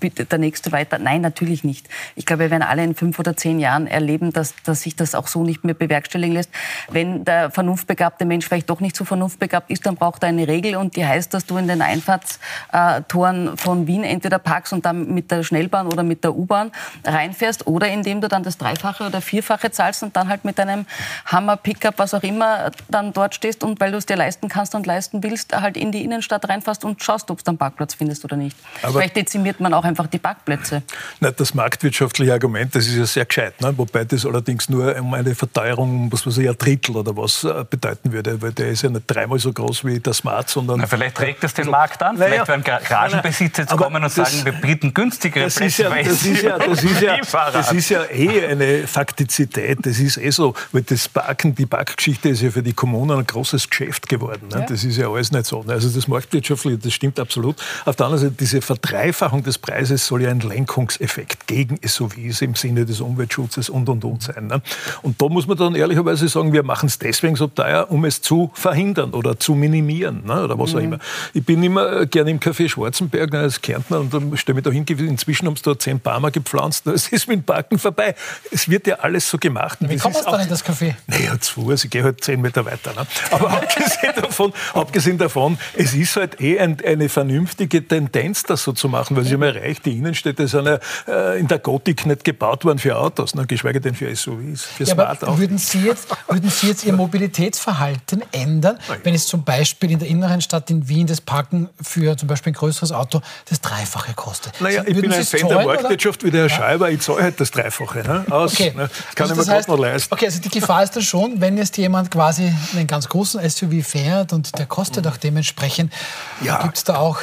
S3: bitte der nächste weiter. Nein, natürlich nicht. Ich glaube, wir werden alle in fünf oder zehn Jahren erleben, dass, dass sich das auch so nicht mehr bewerkstelligen lässt. Wenn der vernunftbegabte Mensch vielleicht doch nicht so vernunftbegabt ist, dann braucht er eine Regel und die heißt, dass du in den Einfahrtstoren von Wien entweder parkst und dann mit der Schnellbahn oder mit der U-Bahn reinfährst oder indem du dann das Dreifache oder Vierfache zahlst und dann halt mit deinem Hammer, Pickup, was auch immer, dann dort stehst und weil du es dir leisten kannst und leisten willst, halt in die Innenstadt reinfährst und schaust, ob du einen Parkplatz findest oder nicht. Aber Vielleicht dezimiert man auch einfach die Parkplätze.
S2: Na, das marktwirtschaftliche Argument, das ist ja sehr gescheit. Ne? Wobei das allerdings nur um eine Verteuerung, was weiß ich, ein Drittel oder was äh, bedeuten würde. Weil der ist ja nicht dreimal so groß wie der Smart, sondern...
S4: Na, vielleicht regt das den also, Markt an. Vielleicht werden Garagenbesitzer jetzt kommen und sagen, wir bieten günstigere
S2: das Preise. Ja, das, ist ja, das, ist ja, das ist ja eh eine Faktizität. Das ist eh so, weil das Parken, die Parkgeschichte ist ja für die Kommunen ein großes Geschäft geworden. Ne? Ja. Das ist ja alles nicht so. Ne? Also das Marktwirtschaftliche, das stimmt absolut. Auf der anderen Seite, diese Verdreifachung des Preises soll ja ein Lenkungseffekt gegen SUVs im Sinne des Umweltschutzes und, und, und sein. Ne? Und da muss man dann ehrlicherweise sagen, wir machen es deswegen so teuer, um es zu verhindern oder zu minimieren ne? oder was auch mhm. immer. Ich bin immer gerne im Café Schwarzenberg ne, als Kärntner und dann stelle mich da hin, inzwischen haben sie da zehn Palmer gepflanzt, es ist mit dem Parken vorbei. Es wird ja alles so gemacht.
S1: Wie kommst du dann in das Café?
S2: Naja, zu Fuß, ich gehe halt zehn Meter weiter. Ne? Aber abgesehen davon, abgesehen davon, es ist halt eh ein, eine vernünftige Tendenz, das so zu machen, weil sie haben erreicht, die Innenstädte sind ja äh, in der Gotik nicht gebaut worden für Autos, ne, geschweige denn für SUVs, für
S1: ja, Smart aber würden Sie, jetzt, würden Sie jetzt Ihr Mobilitätsverhalten ändern, wenn es zum Beispiel in der inneren Stadt in Wien das Parken für zum Beispiel ein größeres Auto das Dreifache kostet?
S2: Naja, ich bin ein Fan der Marktwirtschaft wie der Herr Schreiber, ich zahle halt das Dreifache ne, aus. Okay. Ne, das kann also ich mir gerade noch leisten.
S1: Okay, also die Gefahr ist dann schon, wenn jetzt jemand quasi einen ganz großen SUV fährt und der kostet auch dementsprechend, ja. gibt es da auch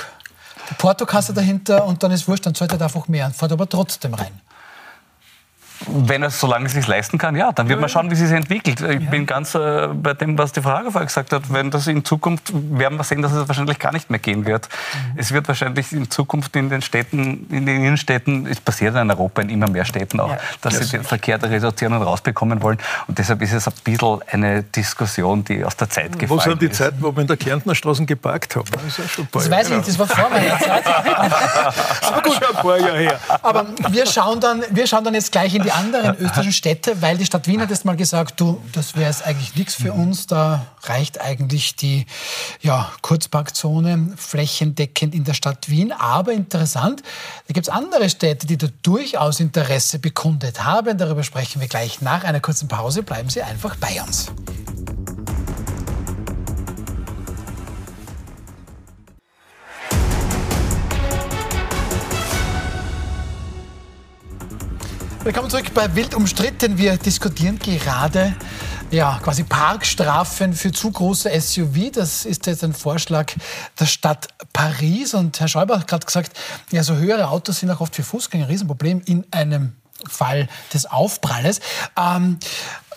S1: die Portokasse dahinter und dann ist wurscht, dann zahlt er einfach mehr und fährt aber trotzdem rein
S4: wenn er es, solange es sich leisten kann, ja, dann wird man schauen, wie sich entwickelt. Ich ja. bin ganz äh, bei dem, was die Frage vorher gesagt hat. Wenn das in Zukunft, werden wir sehen, dass es wahrscheinlich gar nicht mehr gehen wird. Mhm. Es wird wahrscheinlich in Zukunft in den Städten, in den Innenstädten, es passiert in Europa in immer mehr Städten auch, ja. dass sie den Verkehr da reduzieren und rausbekommen wollen. Und deshalb ist es ein bisschen eine Diskussion, die aus der Zeit gefallen ist.
S2: Wo sind die Zeiten, wo wir in der Kärntner Straße geparkt haben?
S1: Das, ist schon das weiß ich nicht, das war vor meiner Zeit. Aber gut. Schon ein paar Jahre her. Aber wir schauen dann, wir schauen dann jetzt gleich in die anderen österreichischen Städte, weil die Stadt Wien hat jetzt mal gesagt, du, das wäre jetzt eigentlich nichts für uns, da reicht eigentlich die ja, Kurzparkzone flächendeckend in der Stadt Wien. Aber interessant, da gibt es andere Städte, die da durchaus Interesse bekundet haben. Darüber sprechen wir gleich nach einer kurzen Pause. Bleiben Sie einfach bei uns. Willkommen zurück bei Wild umstritten. Wir diskutieren gerade ja, quasi Parkstrafen für zu große SUV. Das ist jetzt ein Vorschlag der Stadt Paris. Und Herr Schäuber hat gerade gesagt, ja, so höhere Autos sind auch oft für Fußgänger ein Riesenproblem in einem Fall des Aufpralles. Ähm,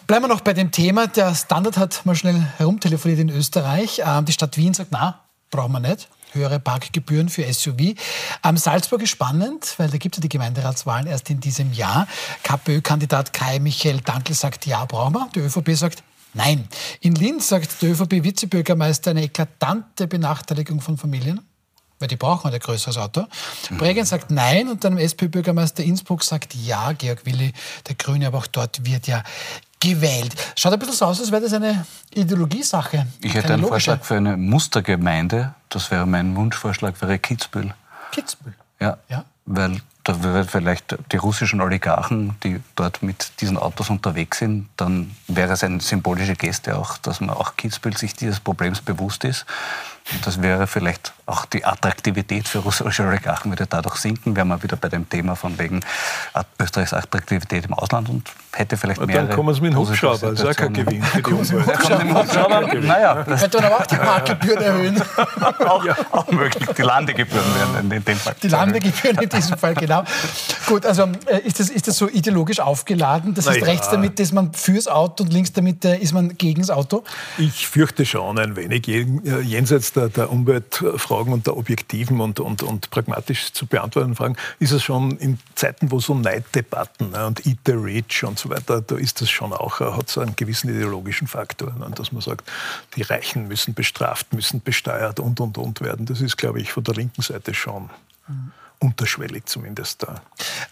S1: bleiben wir noch bei dem Thema. Der Standard hat mal schnell herumtelefoniert in Österreich. Ähm, die Stadt Wien sagt, na, brauchen wir nicht. Höhere Parkgebühren für SUV. Am Salzburg ist spannend, weil da gibt es ja die Gemeinderatswahlen erst in diesem Jahr. KPÖ-Kandidat Kai Michael Dankl sagt, ja, brauchen wir. Die ÖVP sagt, Nein. In Linz sagt der ÖVP-Vizebürgermeister eine eklatante Benachteiligung von Familien weil die brauchen ein größeres Auto. Mhm. Bregenz sagt nein und dann SP-Bürgermeister Innsbruck sagt ja, Georg Willi, der Grüne, aber auch dort wird ja gewählt. Schaut ein bisschen so aus, als wäre das eine Ideologiesache.
S4: Ich hätte einen logische. Vorschlag für eine Mustergemeinde. Das wäre mein Wunschvorschlag, wäre Kitzbühel.
S1: Kitzbühel?
S4: Ja. ja. Weil da wird vielleicht die russischen Oligarchen, die dort mit diesen Autos unterwegs sind, dann wäre es eine symbolische Geste auch, dass man auch Kitzbühel sich dieses Problems bewusst ist. Und das wäre vielleicht auch die Attraktivität für russische Oligarchen würde dadurch sinken, wäre man wieder bei dem Thema von wegen Österreichs Attraktivität im Ausland und hätte vielleicht mehr.
S2: Dann kommen Sie mit dem Hubschrauber, das ist auch kein Gewinn für die Umwelt.
S1: Naja. Könnte aber auch die Parkgebühren erhöhen.
S4: auch, ja. auch möglich. Die Landegebühren werden in dem Fall.
S1: Die Landegebühren in diesem Fall, genau. Gut, also äh, ist das, ist das so ideologisch aufgeladen? Das heißt, ja. rechts damit ist man fürs Auto und links damit äh, ist man gegen das Auto?
S2: Ich fürchte schon ein wenig. Äh, jenseits der, der Umweltfragen und der objektiven und, und, und pragmatisch zu beantwortenden Fragen ist es schon in Zeiten, wo so Neiddebatten ne, und Eat the Rich und so weiter, da ist das schon auch, hat so einen gewissen ideologischen Faktor, ne, dass man sagt, die Reichen müssen bestraft, müssen besteuert und, und, und werden. Das ist, glaube ich, von der linken Seite schon. Mhm unterschwellig zumindest da.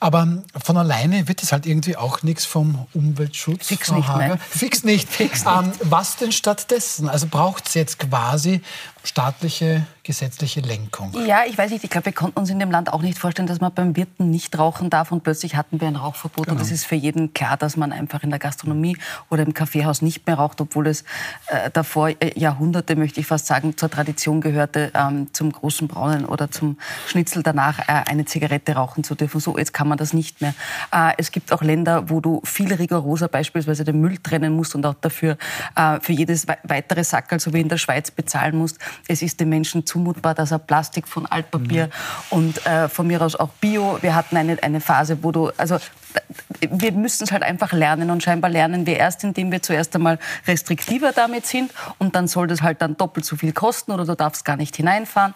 S1: Aber von alleine wird es halt irgendwie auch nichts vom Umweltschutz.
S3: Fix nicht, ne?
S1: Fix nicht. Fix nicht. Ähm, was denn stattdessen? Also braucht es jetzt quasi staatliche gesetzliche Lenkung.
S3: Ja, ich weiß nicht, ich glaube, wir konnten uns in dem Land auch nicht vorstellen, dass man beim Wirten nicht rauchen darf und plötzlich hatten wir ein Rauchverbot genau. und es ist für jeden klar, dass man einfach in der Gastronomie oder im Kaffeehaus nicht mehr raucht, obwohl es äh, davor äh, Jahrhunderte, möchte ich fast sagen, zur Tradition gehörte, ähm, zum großen Braunen oder zum Schnitzel danach äh, eine Zigarette rauchen zu dürfen. So, jetzt kann man das nicht mehr. Äh, es gibt auch Länder, wo du viel rigoroser beispielsweise den Müll trennen musst und auch dafür äh, für jedes weitere Sackerl, so wie in der Schweiz, bezahlen musst. Es ist den Menschen zumutbar, dass er Plastik von Altpapier mhm. und äh, von mir aus auch Bio. Wir hatten eine, eine Phase, wo du, also wir müssen es halt einfach lernen und scheinbar lernen wir erst, indem wir zuerst einmal restriktiver damit sind und dann soll das halt dann doppelt so viel kosten oder du darfst gar nicht hineinfahren.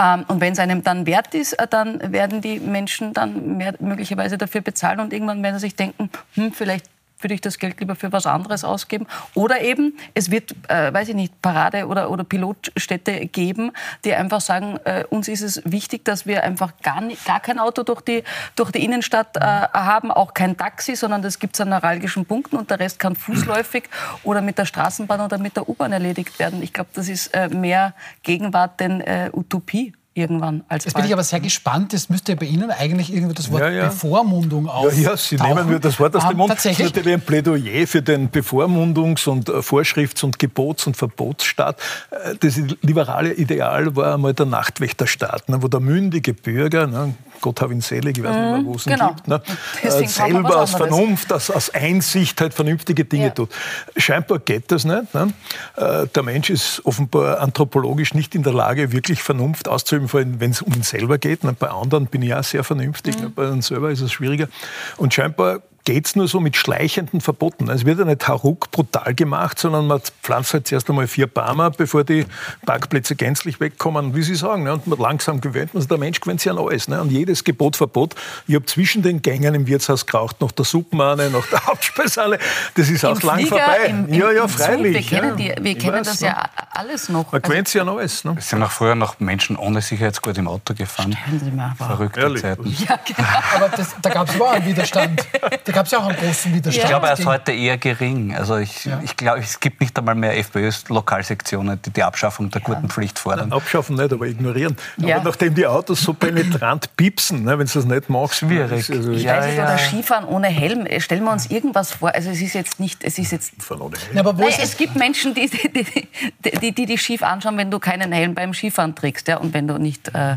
S3: Ähm, und wenn es einem dann wert ist, äh, dann werden die Menschen dann mehr, möglicherweise dafür bezahlen und irgendwann werden sie sich denken, hm, vielleicht würde ich das Geld lieber für was anderes ausgeben. Oder eben, es wird, äh, weiß ich nicht, Parade- oder, oder Pilotstädte geben, die einfach sagen, äh, uns ist es wichtig, dass wir einfach gar, nicht, gar kein Auto durch die, durch die Innenstadt äh, haben, auch kein Taxi, sondern das gibt es an neuralgischen Punkten und der Rest kann fußläufig oder mit der Straßenbahn oder mit der U-Bahn erledigt werden. Ich glaube, das ist äh, mehr Gegenwart denn äh, Utopie irgendwann als
S1: Jetzt bin ich aber sehr gespannt. Es müsste ja bei Ihnen eigentlich irgendwie das Wort ja, ja. Bevormundung auf.
S2: Ja, ja, Sie nehmen mir das Wort aus dem Mund. Tatsächlich? Das ist natürlich ein Plädoyer für den Bevormundungs- und äh, Vorschrifts- und Gebots- und Verbotsstaat. Äh, das liberale Ideal war einmal der Nachtwächterstaat, ne, wo der mündige Bürger, ne, Gott hab ihn selig, ich weiß nicht mehr, wo es ihn genau. gibt, ne, äh, selber aus Vernunft, aus, aus, Einsicht halt vernünftige Dinge ja. tut. Scheinbar geht das nicht. Ne? Der Mensch ist offenbar anthropologisch nicht in der Lage, wirklich Vernunft auszuüben wenn es um ihn selber geht. bei anderen bin ich auch sehr vernünftig, mhm. bei uns selber ist es schwieriger. Und scheinbar geht es nur so mit schleichenden Verboten. Also es wird ja nicht hauruck brutal gemacht, sondern man pflanzt halt zuerst einmal vier Bäume, bevor die Parkplätze gänzlich wegkommen. Wie Sie sagen, ne? und man langsam gewöhnt man sich. Der Mensch gewöhnt sich an alles. Ne? Und jedes Gebot, Verbot. Ich habe zwischen den Gängen im Wirtshaus geraucht, nach der Suppenmane, nach der Hauptspeisale. Das ist Im auch lang Flieger, vorbei.
S3: Im, im, ja, ja, freilich. Wir kennen, die, wir kennen weiß, das ne? ja alles noch.
S2: Man gewöhnt sich an alles. Ne?
S4: Es sind auch früher noch Menschen ohne Sicherheitsgurt im Auto gefahren.
S3: Stellen Sie mal,
S4: Verrückte Ehrlich? Zeiten.
S1: Ja, genau. Aber das, da gab es auch einen Widerstand. Da gab es ja auch einen großen Widerstand.
S4: Ich glaube, er ist heute eher gering. Also ich, ja. ich glaube, es gibt nicht einmal mehr FPÖ-Lokalsektionen, die die Abschaffung der ja. Gurtenpflicht fordern.
S2: Abschaffen nicht, aber ignorieren. Ja. Aber nachdem die Autos so penetrant piepsen, ne, wenn du das nicht machst.
S3: Schwierig. Also ja, ja. Oder Skifahren ohne Helm. Stellen wir uns irgendwas vor. Also es ist jetzt nicht, es ist jetzt... Ohne Helm. aber wo Nein, es gibt Menschen, die die, die, die, die, die schief anschauen, wenn du keinen Helm beim Skifahren trägst ja, und wenn du nicht... Äh,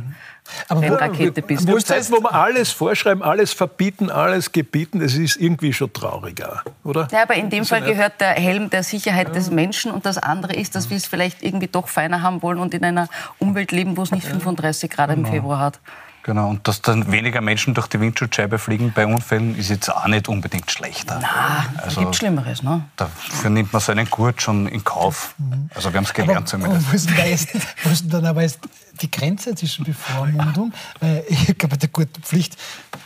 S2: aber wo, Rakete bist. Wo ist das, wo wir alles vorschreiben, alles verbieten, alles gebieten, das ist irgendwie schon trauriger, oder?
S3: Ja, aber in dem Fall gehört der Helm der Sicherheit ja. des Menschen und das andere ist, dass wir es vielleicht irgendwie doch feiner haben wollen und in einer Umwelt leben, wo es nicht 35 Grad im genau. Februar hat.
S4: Genau, und dass dann weniger Menschen durch die Windschutzscheibe fliegen bei Unfällen, ist jetzt auch nicht unbedingt schlechter.
S3: Na, also, gibt Schlimmeres, ne?
S4: Dafür nimmt man seinen Gurt schon in Kauf. Also wir haben es gelernt
S1: aber, zumindest. Wo ist, denn da jetzt, wo ist denn dann aber jetzt die Grenze zwischen Bevormundung? Weil ich glaube, der guten Pflicht,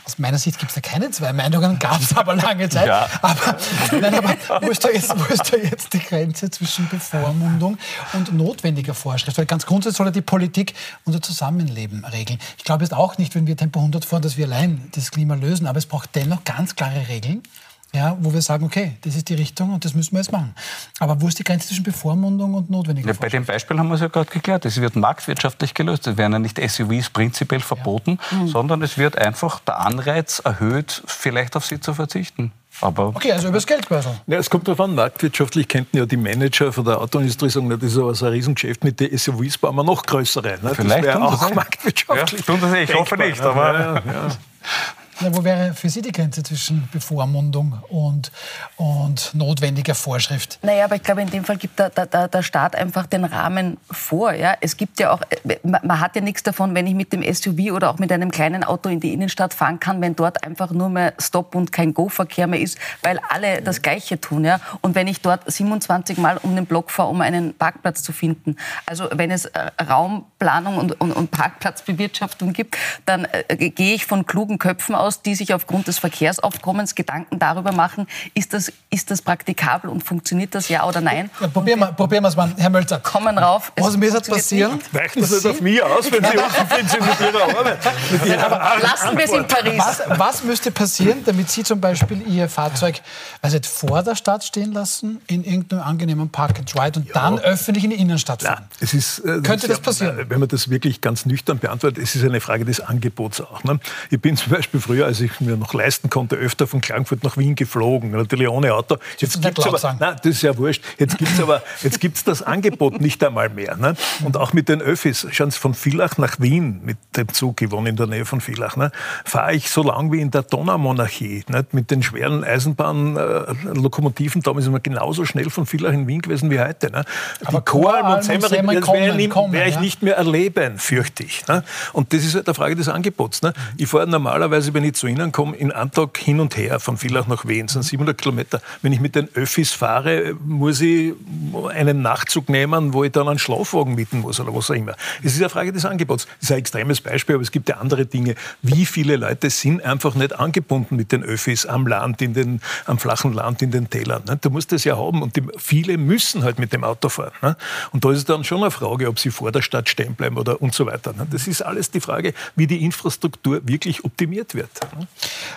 S1: aus meiner Sicht gibt es da keine zwei Meinungen, gab es aber lange Zeit. Ja. Aber, nein, aber wo, ist da jetzt, wo ist da jetzt die Grenze zwischen Bevormundung und notwendiger Vorschrift? Weil ganz grundsätzlich soll ja die Politik unser Zusammenleben regeln. Ich glaube jetzt auch nicht, wenn wir Tempo 100 fahren, dass wir allein das Klima lösen, aber es braucht dennoch ganz klare Regeln ja, wo wir sagen, okay, das ist die Richtung und das müssen wir jetzt machen. Aber wo ist die Grenze zwischen Bevormundung und notwendiger
S4: ja, Bei dem Beispiel haben wir es ja gerade geklärt. Es wird marktwirtschaftlich gelöst. Es werden ja nicht SUVs prinzipiell verboten, ja. mhm. sondern es wird einfach der Anreiz erhöht, vielleicht auf sie zu verzichten.
S1: Aber okay, also übers Geldbörsel.
S2: Ja, es kommt darauf an, marktwirtschaftlich könnten ja die Manager von der Autoindustrie sagen, das ist aber so ein Riesengeschäft, mit den SUVs bauen wir noch größere.
S4: Ne? Vielleicht das wäre auch marktwirtschaftlich. Ja, tun das ich hoffe nicht. Aber ja, ja,
S1: na, wo wäre für Sie die Grenze zwischen Bevormundung und, und notwendiger Vorschrift?
S3: Naja, aber ich glaube, in dem Fall gibt der, der, der Staat einfach den Rahmen vor. Ja? Es gibt ja auch, man hat ja nichts davon, wenn ich mit dem SUV oder auch mit einem kleinen Auto in die Innenstadt fahren kann, wenn dort einfach nur mehr Stop- und kein Go-Verkehr mehr ist, weil alle das Gleiche tun. Ja? Und wenn ich dort 27 Mal um den Block fahre, um einen Parkplatz zu finden. Also wenn es äh, Raumplanung und, und, und Parkplatzbewirtschaftung gibt, dann äh, gehe ich von klugen Köpfen aus, aus, die sich aufgrund des Verkehrsaufkommens Gedanken darüber machen, ist das, ist das praktikabel und funktioniert das ja oder nein?
S1: Ja, probieren wir probieren es mal, Herr Mölzer.
S3: Kommen rauf.
S1: Was müsste passieren?
S2: Weicht das nicht auf mich aus, wenn Sie unzufrieden sind mit Ihrer Arbeit? Mit
S3: Ihrer Lassen wir es in Paris.
S1: Was, was, müsste passieren, damit Sie zum Beispiel Ihr Fahrzeug also vor der Stadt stehen lassen, in irgendeinem angenehmen Park and Ride und ja. dann öffentlich in die Innenstadt fahren?
S2: Ja, es ist, äh,
S1: Könnte das, das passieren?
S2: Wenn man das wirklich ganz nüchtern beantwortet, es ist eine Frage des Angebots auch. Ne? Ich bin zum Beispiel früher als ich mir noch leisten konnte, öfter von Klagenfurt nach Wien geflogen. Natürlich ohne Auto. Jetzt gibt's aber, nein, das ist ja wurscht. Jetzt gibt es aber jetzt gibt's das Angebot nicht einmal mehr. Ne? Und auch mit den Öffis. Schauen Sie, von Villach nach Wien mit dem Zug, ich wohne in der Nähe von Villach, ne? fahre ich so lang wie in der Donaumonarchie. Nicht? Mit den schweren Eisenbahnlokomotiven. Damals sind wir genauso schnell von Villach in Wien gewesen wie heute. Ne? Aber Choralm und Semmering, das werde ich nicht mehr erleben, fürchte ich. Ne? Und das ist halt eine Frage des Angebots. Ne? Ich fahre normalerweise, wenn ich zu Ihnen komme, in Antag hin und her, von Villach nach Wien, sind 700 Kilometer. Wenn ich mit den Öffis fahre, muss ich einen Nachtzug nehmen, wo ich dann einen Schlafwagen mieten muss oder was auch immer. Es ist eine Frage des Angebots. Das ist ein extremes Beispiel, aber es gibt ja andere Dinge. Wie viele Leute sind einfach nicht angebunden mit den Öffis am Land, in den, am flachen Land, in den Tälern? Ne? Du musst das ja haben und die, viele müssen halt mit dem Auto fahren. Ne? Und da ist es dann schon eine Frage, ob sie vor der Stadt stehen bleiben oder und so weiter. Ne? Das ist alles die Frage, wie die Infrastruktur wirklich optimiert wird.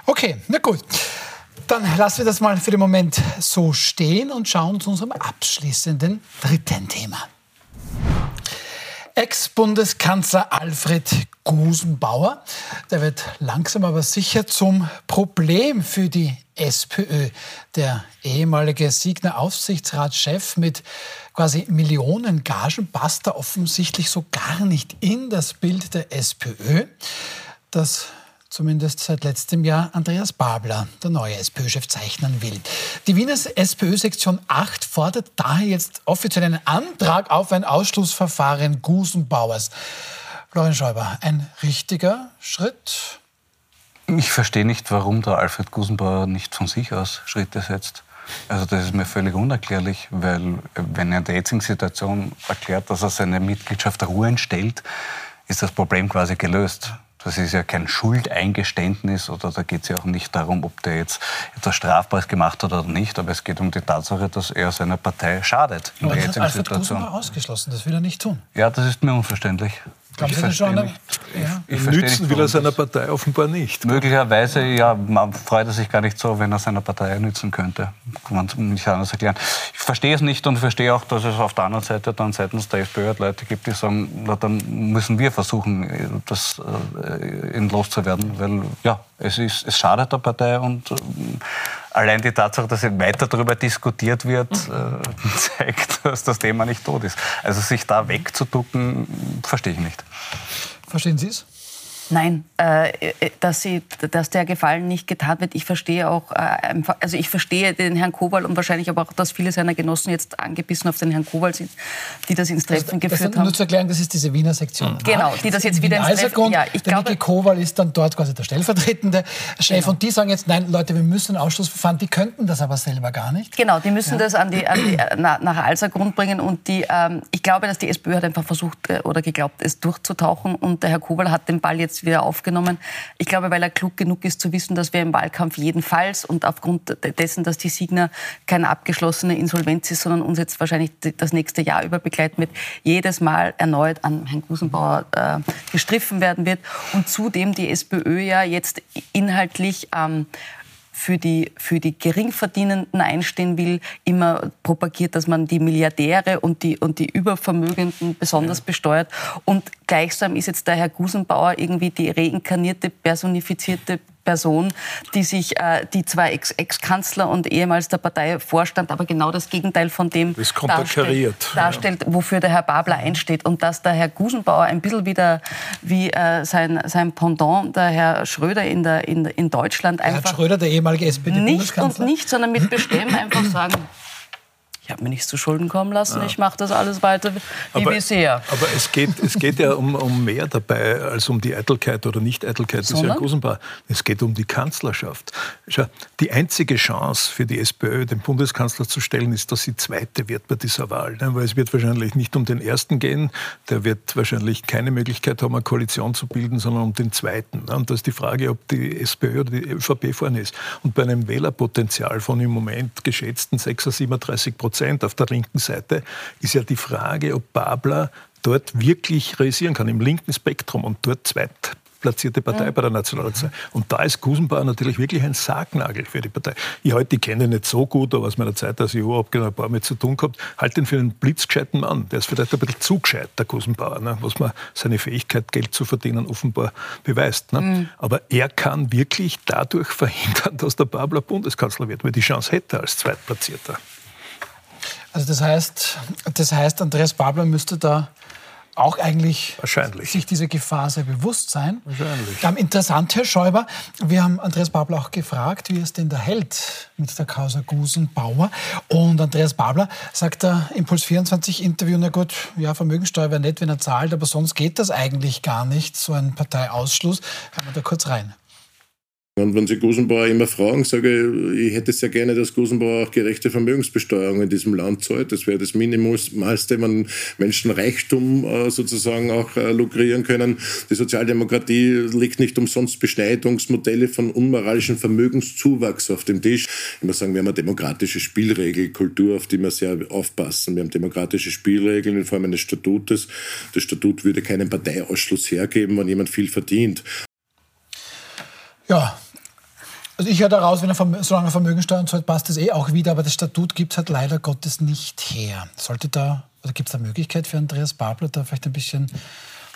S1: Okay, na gut. Dann lassen wir das mal für den Moment so stehen und schauen zu unserem abschließenden dritten Thema. Ex-Bundeskanzler Alfred Gusenbauer, der wird langsam aber sicher zum Problem für die SPÖ. Der ehemalige Siegner Aufsichtsratschef mit quasi Millionen Gagen passt da offensichtlich so gar nicht in das Bild der SPÖ. Das zumindest seit letztem Jahr Andreas Babler, der neue SPÖ-Chef, zeichnen will. Die Wiener SPÖ-Sektion 8 fordert daher jetzt offiziell einen Antrag auf ein Ausschlussverfahren Gusenbauers. Florian Schäuber, ein richtiger Schritt?
S4: Ich verstehe nicht, warum der Alfred Gusenbauer nicht von sich aus Schritte setzt. Also das ist mir völlig unerklärlich, weil wenn er in der jetzigen Situation erklärt, dass er seine Mitgliedschaft ruhen stellt, ist das Problem quasi gelöst. Das ist ja kein Schuldeingeständnis oder da geht es ja auch nicht darum, ob der jetzt etwas Strafbares gemacht hat oder nicht, aber es geht um die Tatsache, dass er seiner Partei schadet
S1: in aber der jetzigen Situation. ausgeschlossen, das will er nicht tun.
S4: Ja, das ist mir unverständlich.
S1: Glauben Sie schon? Eine,
S2: ja. ich, ich Nützen will er seiner Partei offenbar nicht.
S4: Möglicherweise, ja, man freut er sich gar nicht so, wenn er seiner Partei nützen könnte. Kann man nicht anders erklären. Ich verstehe es nicht und verstehe auch, dass es auf der anderen Seite dann seitens der FPÖ halt Leute gibt, die sagen, na, dann müssen wir versuchen, das äh, ihn loszuwerden, weil ja, es, ist, es schadet der Partei und äh, allein die Tatsache, dass weiter darüber diskutiert wird, äh, zeigt, dass das Thema nicht tot ist. Also sich da wegzuducken, verstehe ich nicht.
S1: Verstehen Sie es?
S3: Nein, äh, äh, dass, sie, dass der Gefallen nicht getan wird. Ich verstehe auch, äh, also ich verstehe den Herrn Kowal und wahrscheinlich aber auch, dass viele seiner Genossen jetzt angebissen auf den Herrn Kowal sind, die das ins Treffen das, geführt das, haben.
S1: Nur zu erklären, das ist diese Wiener Sektion.
S3: Genau, die das jetzt wieder ins Treffen...
S1: Ja, ich der glaube, Kowal ist dann dort quasi der stellvertretende Chef genau. und die sagen jetzt, nein, Leute, wir müssen einen Ausschussverfahren, die könnten das aber selber gar nicht.
S3: Genau, die müssen ja. das an die, an die, nach Alser Grund bringen und die, ähm, ich glaube, dass die SPÖ hat einfach versucht oder geglaubt, es durchzutauchen und der Herr Kowal hat den Ball jetzt wieder aufgenommen. Ich glaube, weil er klug genug ist zu wissen, dass wir im Wahlkampf jedenfalls und aufgrund dessen, dass die Signer keine abgeschlossene Insolvenz ist, sondern uns jetzt wahrscheinlich das nächste Jahr über begleiten wird, jedes Mal erneut an Herrn Gusenbauer äh, gestriffen werden wird. Und zudem die SPÖ ja jetzt inhaltlich ähm, für die, für die Geringverdienenden einstehen will, immer propagiert, dass man die Milliardäre und die, und die Übervermögenden besonders ja. besteuert. Und gleichsam ist jetzt der Herr Gusenbauer irgendwie die reinkarnierte, personifizierte Person, die sich, äh, die zwar Ex-Kanzler und ehemals der Partei vorstand, aber genau das Gegenteil von dem darstellt, darstellt ja. wofür der Herr Babler einsteht. Und dass der Herr Gusenbauer ein bisschen wieder wie äh, sein, sein Pendant, der Herr Schröder in, der, in, in Deutschland einfach...
S1: Herr Schröder, der ehemalige SPD-Bundeskanzler?
S3: Nicht und nicht, sondern mit Beständen einfach sagen, ich habe mir nichts zu Schulden kommen lassen, ja. ich mache das alles weiter wie aber, bisher.
S2: Aber es geht, es geht ja um, um mehr dabei als um die Eitelkeit oder Nicht-Eitelkeit des Herrn Gusenbauer. Es geht um die Kanzlerschaft. Schau, die einzige Chance für die SPÖ, den Bundeskanzler zu stellen, ist, dass sie Zweite wird bei dieser Wahl. Ne? Weil es wird wahrscheinlich nicht um den Ersten gehen, der wird wahrscheinlich keine Möglichkeit haben, eine Koalition zu bilden, sondern um den Zweiten. Ne? Und da ist die Frage, ob die SPÖ oder die ÖVP vorne ist. Und bei einem Wählerpotenzial von im Moment geschätzten 36, 37 Prozent Prozent auf der linken Seite, ist ja die Frage, ob Babler dort wirklich realisieren kann, im linken Spektrum und dort zweitplatzierte Partei ja. bei der Nationalratswahl. Und da ist Gusenbauer natürlich wirklich ein Sargnagel für die Partei. Ich die kenne nicht so gut, aber aus meiner Zeit als EU habe ein paar mit zu tun gehabt, halte ihn für einen blitzgescheiten Mann. Der ist vielleicht ein bisschen zu gescheit, der Gusenbauer, ne? was man seine Fähigkeit, Geld zu verdienen, offenbar beweist. Ne? Mhm. Aber er kann wirklich dadurch verhindern, dass der Babler Bundeskanzler wird, weil die Chance hätte als Zweitplatzierter.
S1: Also das heißt, das heißt, Andreas Babler müsste da auch eigentlich sich dieser Gefahr sehr bewusst sein.
S2: Wahrscheinlich.
S1: Ähm, interessant, Herr Schäuber, wir haben Andreas Babler auch gefragt, wie es denn da hält mit der Causa Gusenbauer. Und Andreas Babler sagt da im Puls 24 Interview, na gut, ja, Vermögensteuer wäre nett, wenn er zahlt, aber sonst geht das eigentlich gar nicht, so ein Parteiausschluss. Hören wir da kurz rein.
S5: Und wenn Sie Gusenbauer immer fragen, sage ich, ich hätte sehr gerne, dass Gusenbauer auch gerechte Vermögensbesteuerung in diesem Land zahlt. Das wäre das Minimalste, wenn Menschen Reichtum äh, sozusagen auch äh, lukrieren können. Die Sozialdemokratie legt nicht umsonst Beschneidungsmodelle von unmoralischem Vermögenszuwachs auf dem Tisch. Ich muss sagen, wir haben eine demokratische Spielregelkultur, auf die wir sehr aufpassen. Wir haben demokratische Spielregeln in Form eines Statutes. Das Statut würde keinen Parteiausschluss hergeben, wenn jemand viel verdient.
S1: Ja, also ich höre daraus, wenn er, solange er Vermögensteuern zahlt, passt das eh auch wieder, aber das Statut gibt es halt leider Gottes nicht her. Sollte da, oder gibt es da Möglichkeit für Andreas Babler, da vielleicht ein bisschen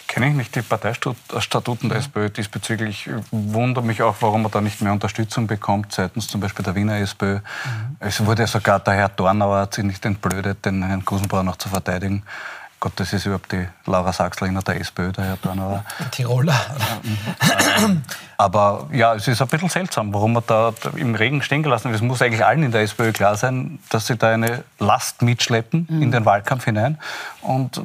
S4: Kenne ich nicht die Parteistatuten der SPÖ diesbezüglich. Wundere mich auch, warum er da nicht mehr Unterstützung bekommt, seitens zum Beispiel der Wiener SPÖ. Mhm. Es wurde ja sogar der Herr Dornauer sich entblödet, den Herrn Gusenbauer noch zu verteidigen. Gott, das ist überhaupt die Laura Sachslinger der SPÖ, der Herr Dornauer.
S1: Tiroler.
S4: Aber ja, es ist ein bisschen seltsam, warum man da im Regen stehen gelassen wird. Es muss eigentlich allen in der SPÖ klar sein, dass sie da eine Last mitschleppen mhm. in den Wahlkampf hinein. Und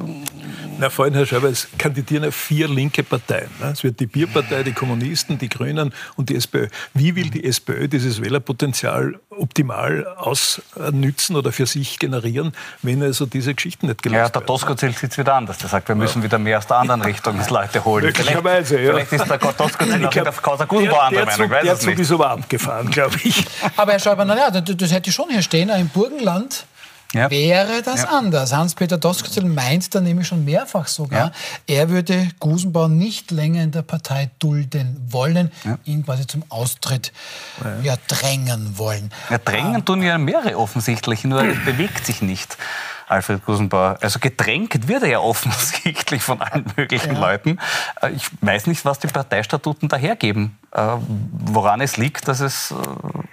S2: Na, vorhin, Herr Schäuber, es kandidieren ja vier linke Parteien. Ne? Es wird die Bierpartei, die Kommunisten, die Grünen und die SPÖ. Wie will die SPÖ dieses Wählerpotenzial optimal ausnützen oder für sich generieren, wenn also diese Geschichten nicht gelöst
S4: werden? Ja, der Doskozil sieht es wieder anders. Der sagt, wir müssen ja. wieder mehr aus der anderen Richtung Leute holen.
S2: Möglicherweise,
S4: vielleicht, ja. vielleicht ist der auch wieder Causa Gusenbauer
S2: anderer Meinung. Der, der Zug ist aber abgefahren, glaube ich.
S1: Aber Herr Schäuber, naja, das, das hätte ich schon hier stehen, im Burgenland ja. wäre das ja. anders. Hans-Peter Doskozil meint da nämlich schon mehrfach sogar, ja. er würde Gusenbauer nicht länger in der Partei dulden wollen, ihn quasi zum Austritt ja. drängen wollen.
S4: drängen tun ja mehrere offensichtlich, nur es bewegt sich nicht. Alfred Gusenbauer. Also gedrängt wird er ja offensichtlich von allen möglichen ja. Leuten. Äh, ich weiß nicht, was die Parteistatuten dahergeben, äh, woran es liegt, dass, es, äh,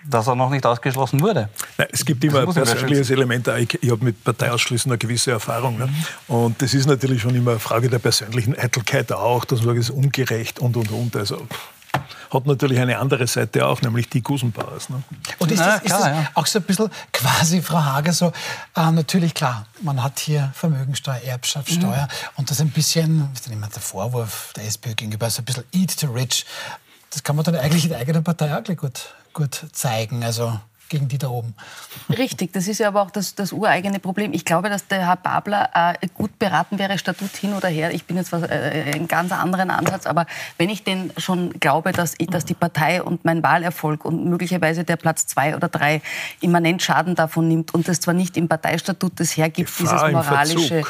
S4: dass er noch nicht ausgeschlossen wurde.
S2: Nein, es gibt immer ein persönliches Element. Ich, ich habe mit Parteiausschlüssen eine gewisse Erfahrung. Ne? Und das ist natürlich schon immer eine Frage der persönlichen Eitelkeit auch, dass man sagt, es ist ungerecht und, und, und. Also hat natürlich eine andere Seite auch, nämlich die Gusenbauers. Ne?
S1: Und ist das, ist das ja. auch so ein bisschen quasi, Frau Hager, so, äh, natürlich klar, man hat hier Vermögensteuer, Erbschaftssteuer mhm. und das ein bisschen, ist dann immer der Vorwurf der SPÖ gegenüber, so ein bisschen eat the rich. Das kann man dann eigentlich in der eigenen Partei auch gut, gut zeigen. Also gegen die da oben.
S3: Richtig, das ist ja aber auch das, das ureigene Problem. Ich glaube, dass der Herr Babler äh, gut beraten wäre, Statut hin oder her. Ich bin jetzt was, äh, einen ganz anderen Ansatz, aber wenn ich denn schon glaube, dass, dass die Partei und mein Wahlerfolg und möglicherweise der Platz zwei oder drei immanent Schaden davon nimmt und das zwar nicht im Parteistatut das hergibt, Gefahr dieses moralische.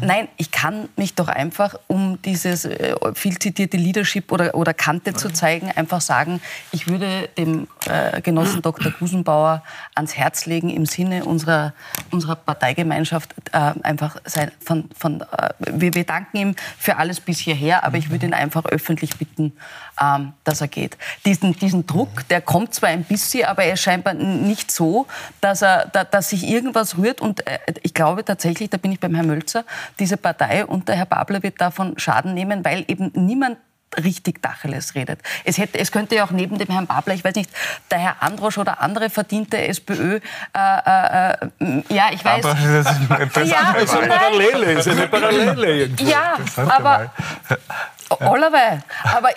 S3: Nein, ich kann mich doch einfach, um dieses äh, viel zitierte Leadership oder, oder Kante zu zeigen, einfach sagen, ich würde dem äh, Genossen Dr. Gus Rosenbauer ans Herz legen im Sinne unserer, unserer Parteigemeinschaft. Äh, einfach sein, von, von, äh, wir, danken ihm für alles bis hierher, aber ich würde ihn einfach öffentlich bitten, ähm, dass er geht. Diesen, diesen Druck, der kommt zwar ein bisschen, aber er ist scheinbar nicht so, dass, er, da, dass sich irgendwas rührt. Und äh, ich glaube tatsächlich, da bin ich beim Herrn Mölzer, diese Partei und der Herr Babler wird davon Schaden nehmen, weil eben niemand richtig Dacheles redet. Es, hätte, es könnte ja auch neben dem Herrn Babler, ich weiß nicht, der Herr Androsch oder andere verdiente SPÖ, äh, äh, äh, ja, ich weiß. Aber das ist,
S2: ja, ist eine Parallele, ist eine Parallele.
S3: Ja, aber Allerweil. Aber,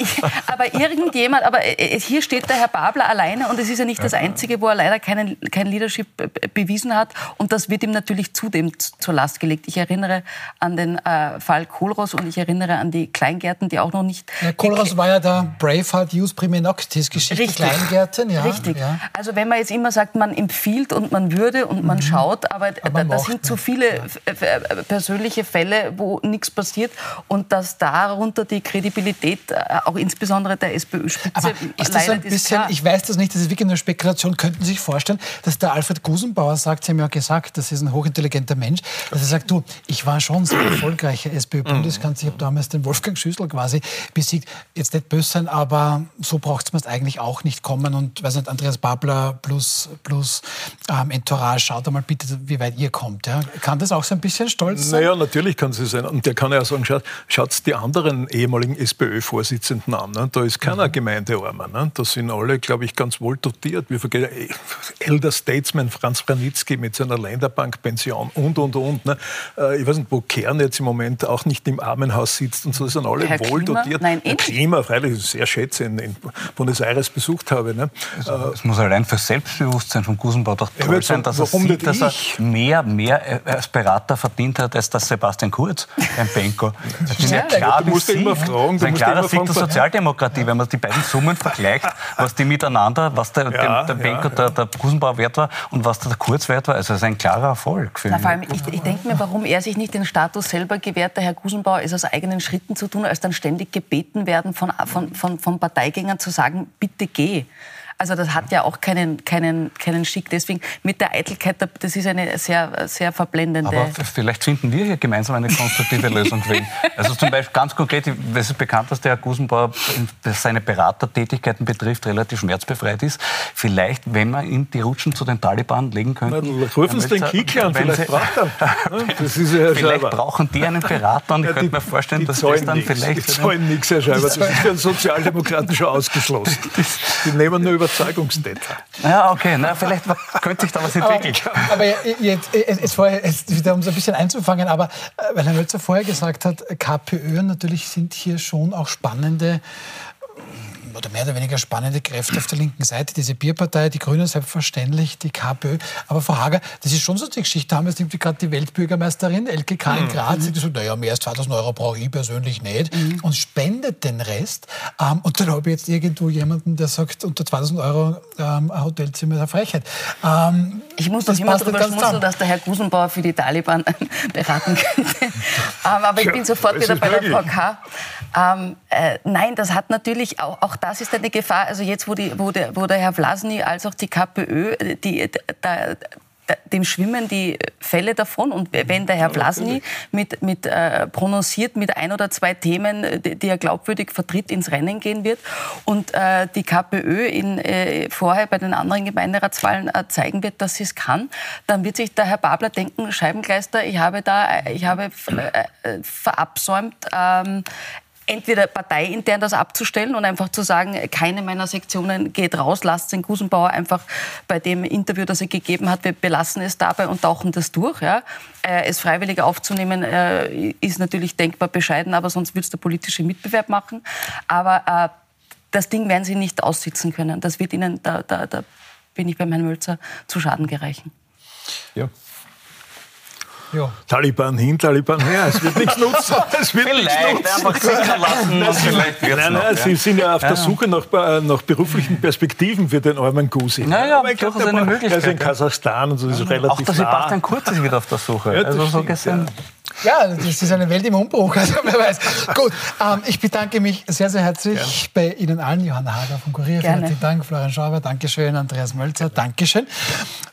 S3: aber irgendjemand, aber äh, hier steht der Herr Babler alleine und es ist ja nicht das Einzige, wo er leider keinen, kein Leadership bewiesen hat. Und das wird ihm natürlich zudem zur Last gelegt. Ich erinnere an den äh, Fall Kohlross und ich erinnere an die Kleingärten, die auch noch nicht.
S1: Ja, Kohlross war ja der Braveheart Use Prime Noctis Geschichte Richtig. Kleingärten. Ja,
S3: Richtig. Ja. Also wenn man jetzt immer sagt, man empfiehlt und man würde und man mhm. schaut, aber, aber da, da sind zu viele ja. persönliche Fälle, wo nichts passiert und dass darunter die Kredibilität äh, auch insbesondere der SPÖ-Spitze
S1: ist das ein bisschen, ich weiß das nicht, das ist wirklich eine Spekulation, könnten Sie sich vorstellen, dass der Alfred Gusenbauer sagt, Sie haben ja gesagt, das ist ein hochintelligenter Mensch, dass er sagt, du, ich war schon sehr erfolgreicher SPÖ-Bundeskanzler, ich habe damals den Wolfgang Schüssel quasi besiegt, jetzt nicht böse sein, aber so braucht es eigentlich auch nicht kommen und, weiß nicht, Andreas Babler plus, plus ähm, Entourage, schaut einmal bitte, wie weit ihr kommt. Ja? Kann das auch so ein bisschen stolz sein?
S2: Naja, natürlich kann sie sein und der kann ja sagen, schaut, schaut die anderen ehemaligen ehemaligen SPÖ-Vorsitzenden an. Ne? Da ist keiner mhm. Gemeindearmer. Ne? Da sind alle, glaube ich, ganz wohl dotiert. Wir vergehen Elder Statesman Franz Branitzky mit seiner Länderbankpension und, und, und. Ne? Äh, ich weiß nicht, wo Kern jetzt im Moment auch nicht im Armenhaus sitzt und so, sind alle Herr wohl Klima? dotiert. Nein, Herr Klima, freilich, sehr schätze, in, in Buenos Aires besucht habe. Ne?
S4: Also, es muss allein für Selbstbewusstsein von Gusenbauer doch toll sein, dass er sieht, dass er mehr, mehr als Berater verdient hat, als das Sebastian Kurz beim Benko. Das ist ja klar, du musst immer fragen. Das ist ein klarer Sieg der Sozialdemokratie, wenn man die beiden Summen vergleicht, was die miteinander, was der, ja, der, der Benko, ja, der, der Gusenbauer wert war und was der Kurz wert war. Also das ist ein klarer Erfolg.
S3: Für Na, vor allem, ich, ich denke mir, warum er sich nicht den Status selber gewährt, der Herr Gusenbauer, ist aus eigenen Schritten zu tun, als dann ständig gebeten werden von, von, von, von Parteigängern zu sagen, bitte geh. Also das hat ja auch keinen, keinen, keinen Schick. Deswegen mit der Eitelkeit, das ist eine sehr, sehr verblendende...
S4: Aber vielleicht finden wir hier gemeinsam eine konstruktive Lösung. Also zum Beispiel ganz konkret, es ist bekannt, dass der Herr Gusenbauer, was seine Beratertätigkeiten betrifft, relativ schmerzbefreit ist. Vielleicht, wenn man ihm die Rutschen zu den Taliban legen könnte...
S2: rufen Sie den Kickler an, vielleicht braucht er.
S4: Das ist ja vielleicht brauchen die einen Berater und ich ja, könnte mir vorstellen, dass das dann nix. vielleicht...
S2: Die zahlen nichts, Herr Schreiber. Das ist für einen Sozialdemokraten schon ausgeschlossen. Die nehmen nur über Überzeugungstäter.
S4: Ja, okay, na, vielleicht könnte sich da was entwickeln.
S1: Aber, aber jetzt, jetzt, vorher, jetzt wieder um so ein bisschen einzufangen, aber äh, weil Herr Mölzer vorher gesagt hat, KPÖ natürlich sind hier schon auch spannende oder mehr oder weniger spannende Kräfte auf der linken Seite. Diese Bierpartei, die Grünen selbstverständlich, die KPÖ. Aber Frau Hager, das ist schon so die Geschichte. Da haben wir jetzt gerade die Weltbürgermeisterin LKK in mhm. Graz, die so, naja, mehr als 2000 Euro brauche ich persönlich nicht mhm. und spendet den Rest. Ähm, und dann habe ich jetzt irgendwo jemanden, der sagt, unter 2000 Euro ähm, ein Hotelzimmer ist eine Frechheit.
S3: Ähm, ich muss das immer darüber schmunzeln, dass der Herr Gusenbauer für die Taliban beraten könnte. ähm, aber ich bin sofort wieder bei der VK. Ähm, äh, nein, das hat natürlich auch, auch das ist eine Gefahr. Also jetzt, wo, die, wo, der, wo der Herr Vlasny als auch die KPÖ, die, da, dem schwimmen die Fälle davon. Und wenn der Herr Blasny mit, mit äh, prononciert mit ein oder zwei Themen, die, die, er glaubwürdig vertritt, ins Rennen gehen wird und äh, die KPÖ in, äh, vorher bei den anderen Gemeinderatswahlen äh, zeigen wird, dass sie es kann, dann wird sich der Herr Babler denken, Scheibenkleister, ich habe da, ich habe äh, verabsäumt, ähm, entweder parteiintern das abzustellen und einfach zu sagen, keine meiner Sektionen geht raus, lasst den Gusenbauer einfach bei dem Interview, das er gegeben hat, wir belassen es dabei und tauchen das durch. Ja. Äh, es freiwillig aufzunehmen, äh, ist natürlich denkbar bescheiden, aber sonst würde es der politische Mitbewerb machen. Aber äh, das Ding werden sie nicht aussitzen können. Das wird ihnen, da, da, da bin ich beim Herrn Mölzer, zu Schaden gereichen.
S2: Ja, ja. Taliban hin, Taliban her. Es wird nichts nutzen. Es wird
S4: vielleicht nichts nutzen. einfach lassen. Nein,
S2: vielleicht nein, nein, ja. Sie sind ja auf der Suche nach, äh, nach beruflichen Perspektiven für den armen Gusi.
S4: Naja, aber durchaus eine Möglichkeit.
S2: Also in Kasachstan und so ist ja. relativ Auch
S4: der Sebastian Kurz ist wieder auf der Suche.
S2: Ja, also so gesehen.
S1: Ja, das ist eine Welt im Umbruch, also wer weiß. Gut, ähm, ich bedanke mich sehr, sehr herzlich Gerne. bei Ihnen allen. Johanna Hager vom Kurier, Gerne. vielen Dank. Florian Schauber, Dankeschön. Andreas Mölzer, Dankeschön.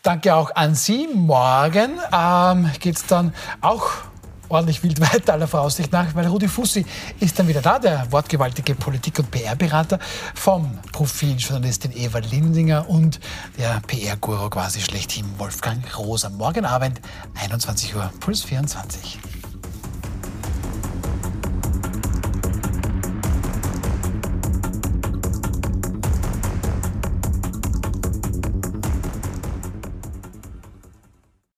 S1: Danke auch an Sie. Morgen ähm, geht es dann auch ordentlich wild weiter, aller Voraussicht nach, weil Rudi Fussi ist dann wieder da, der wortgewaltige Politik- und PR-Berater vom Profiljournalistin Eva Lindinger und der PR-Guru quasi schlechthin Wolfgang Rosa. Morgen Abend, 21 Uhr, Puls 24.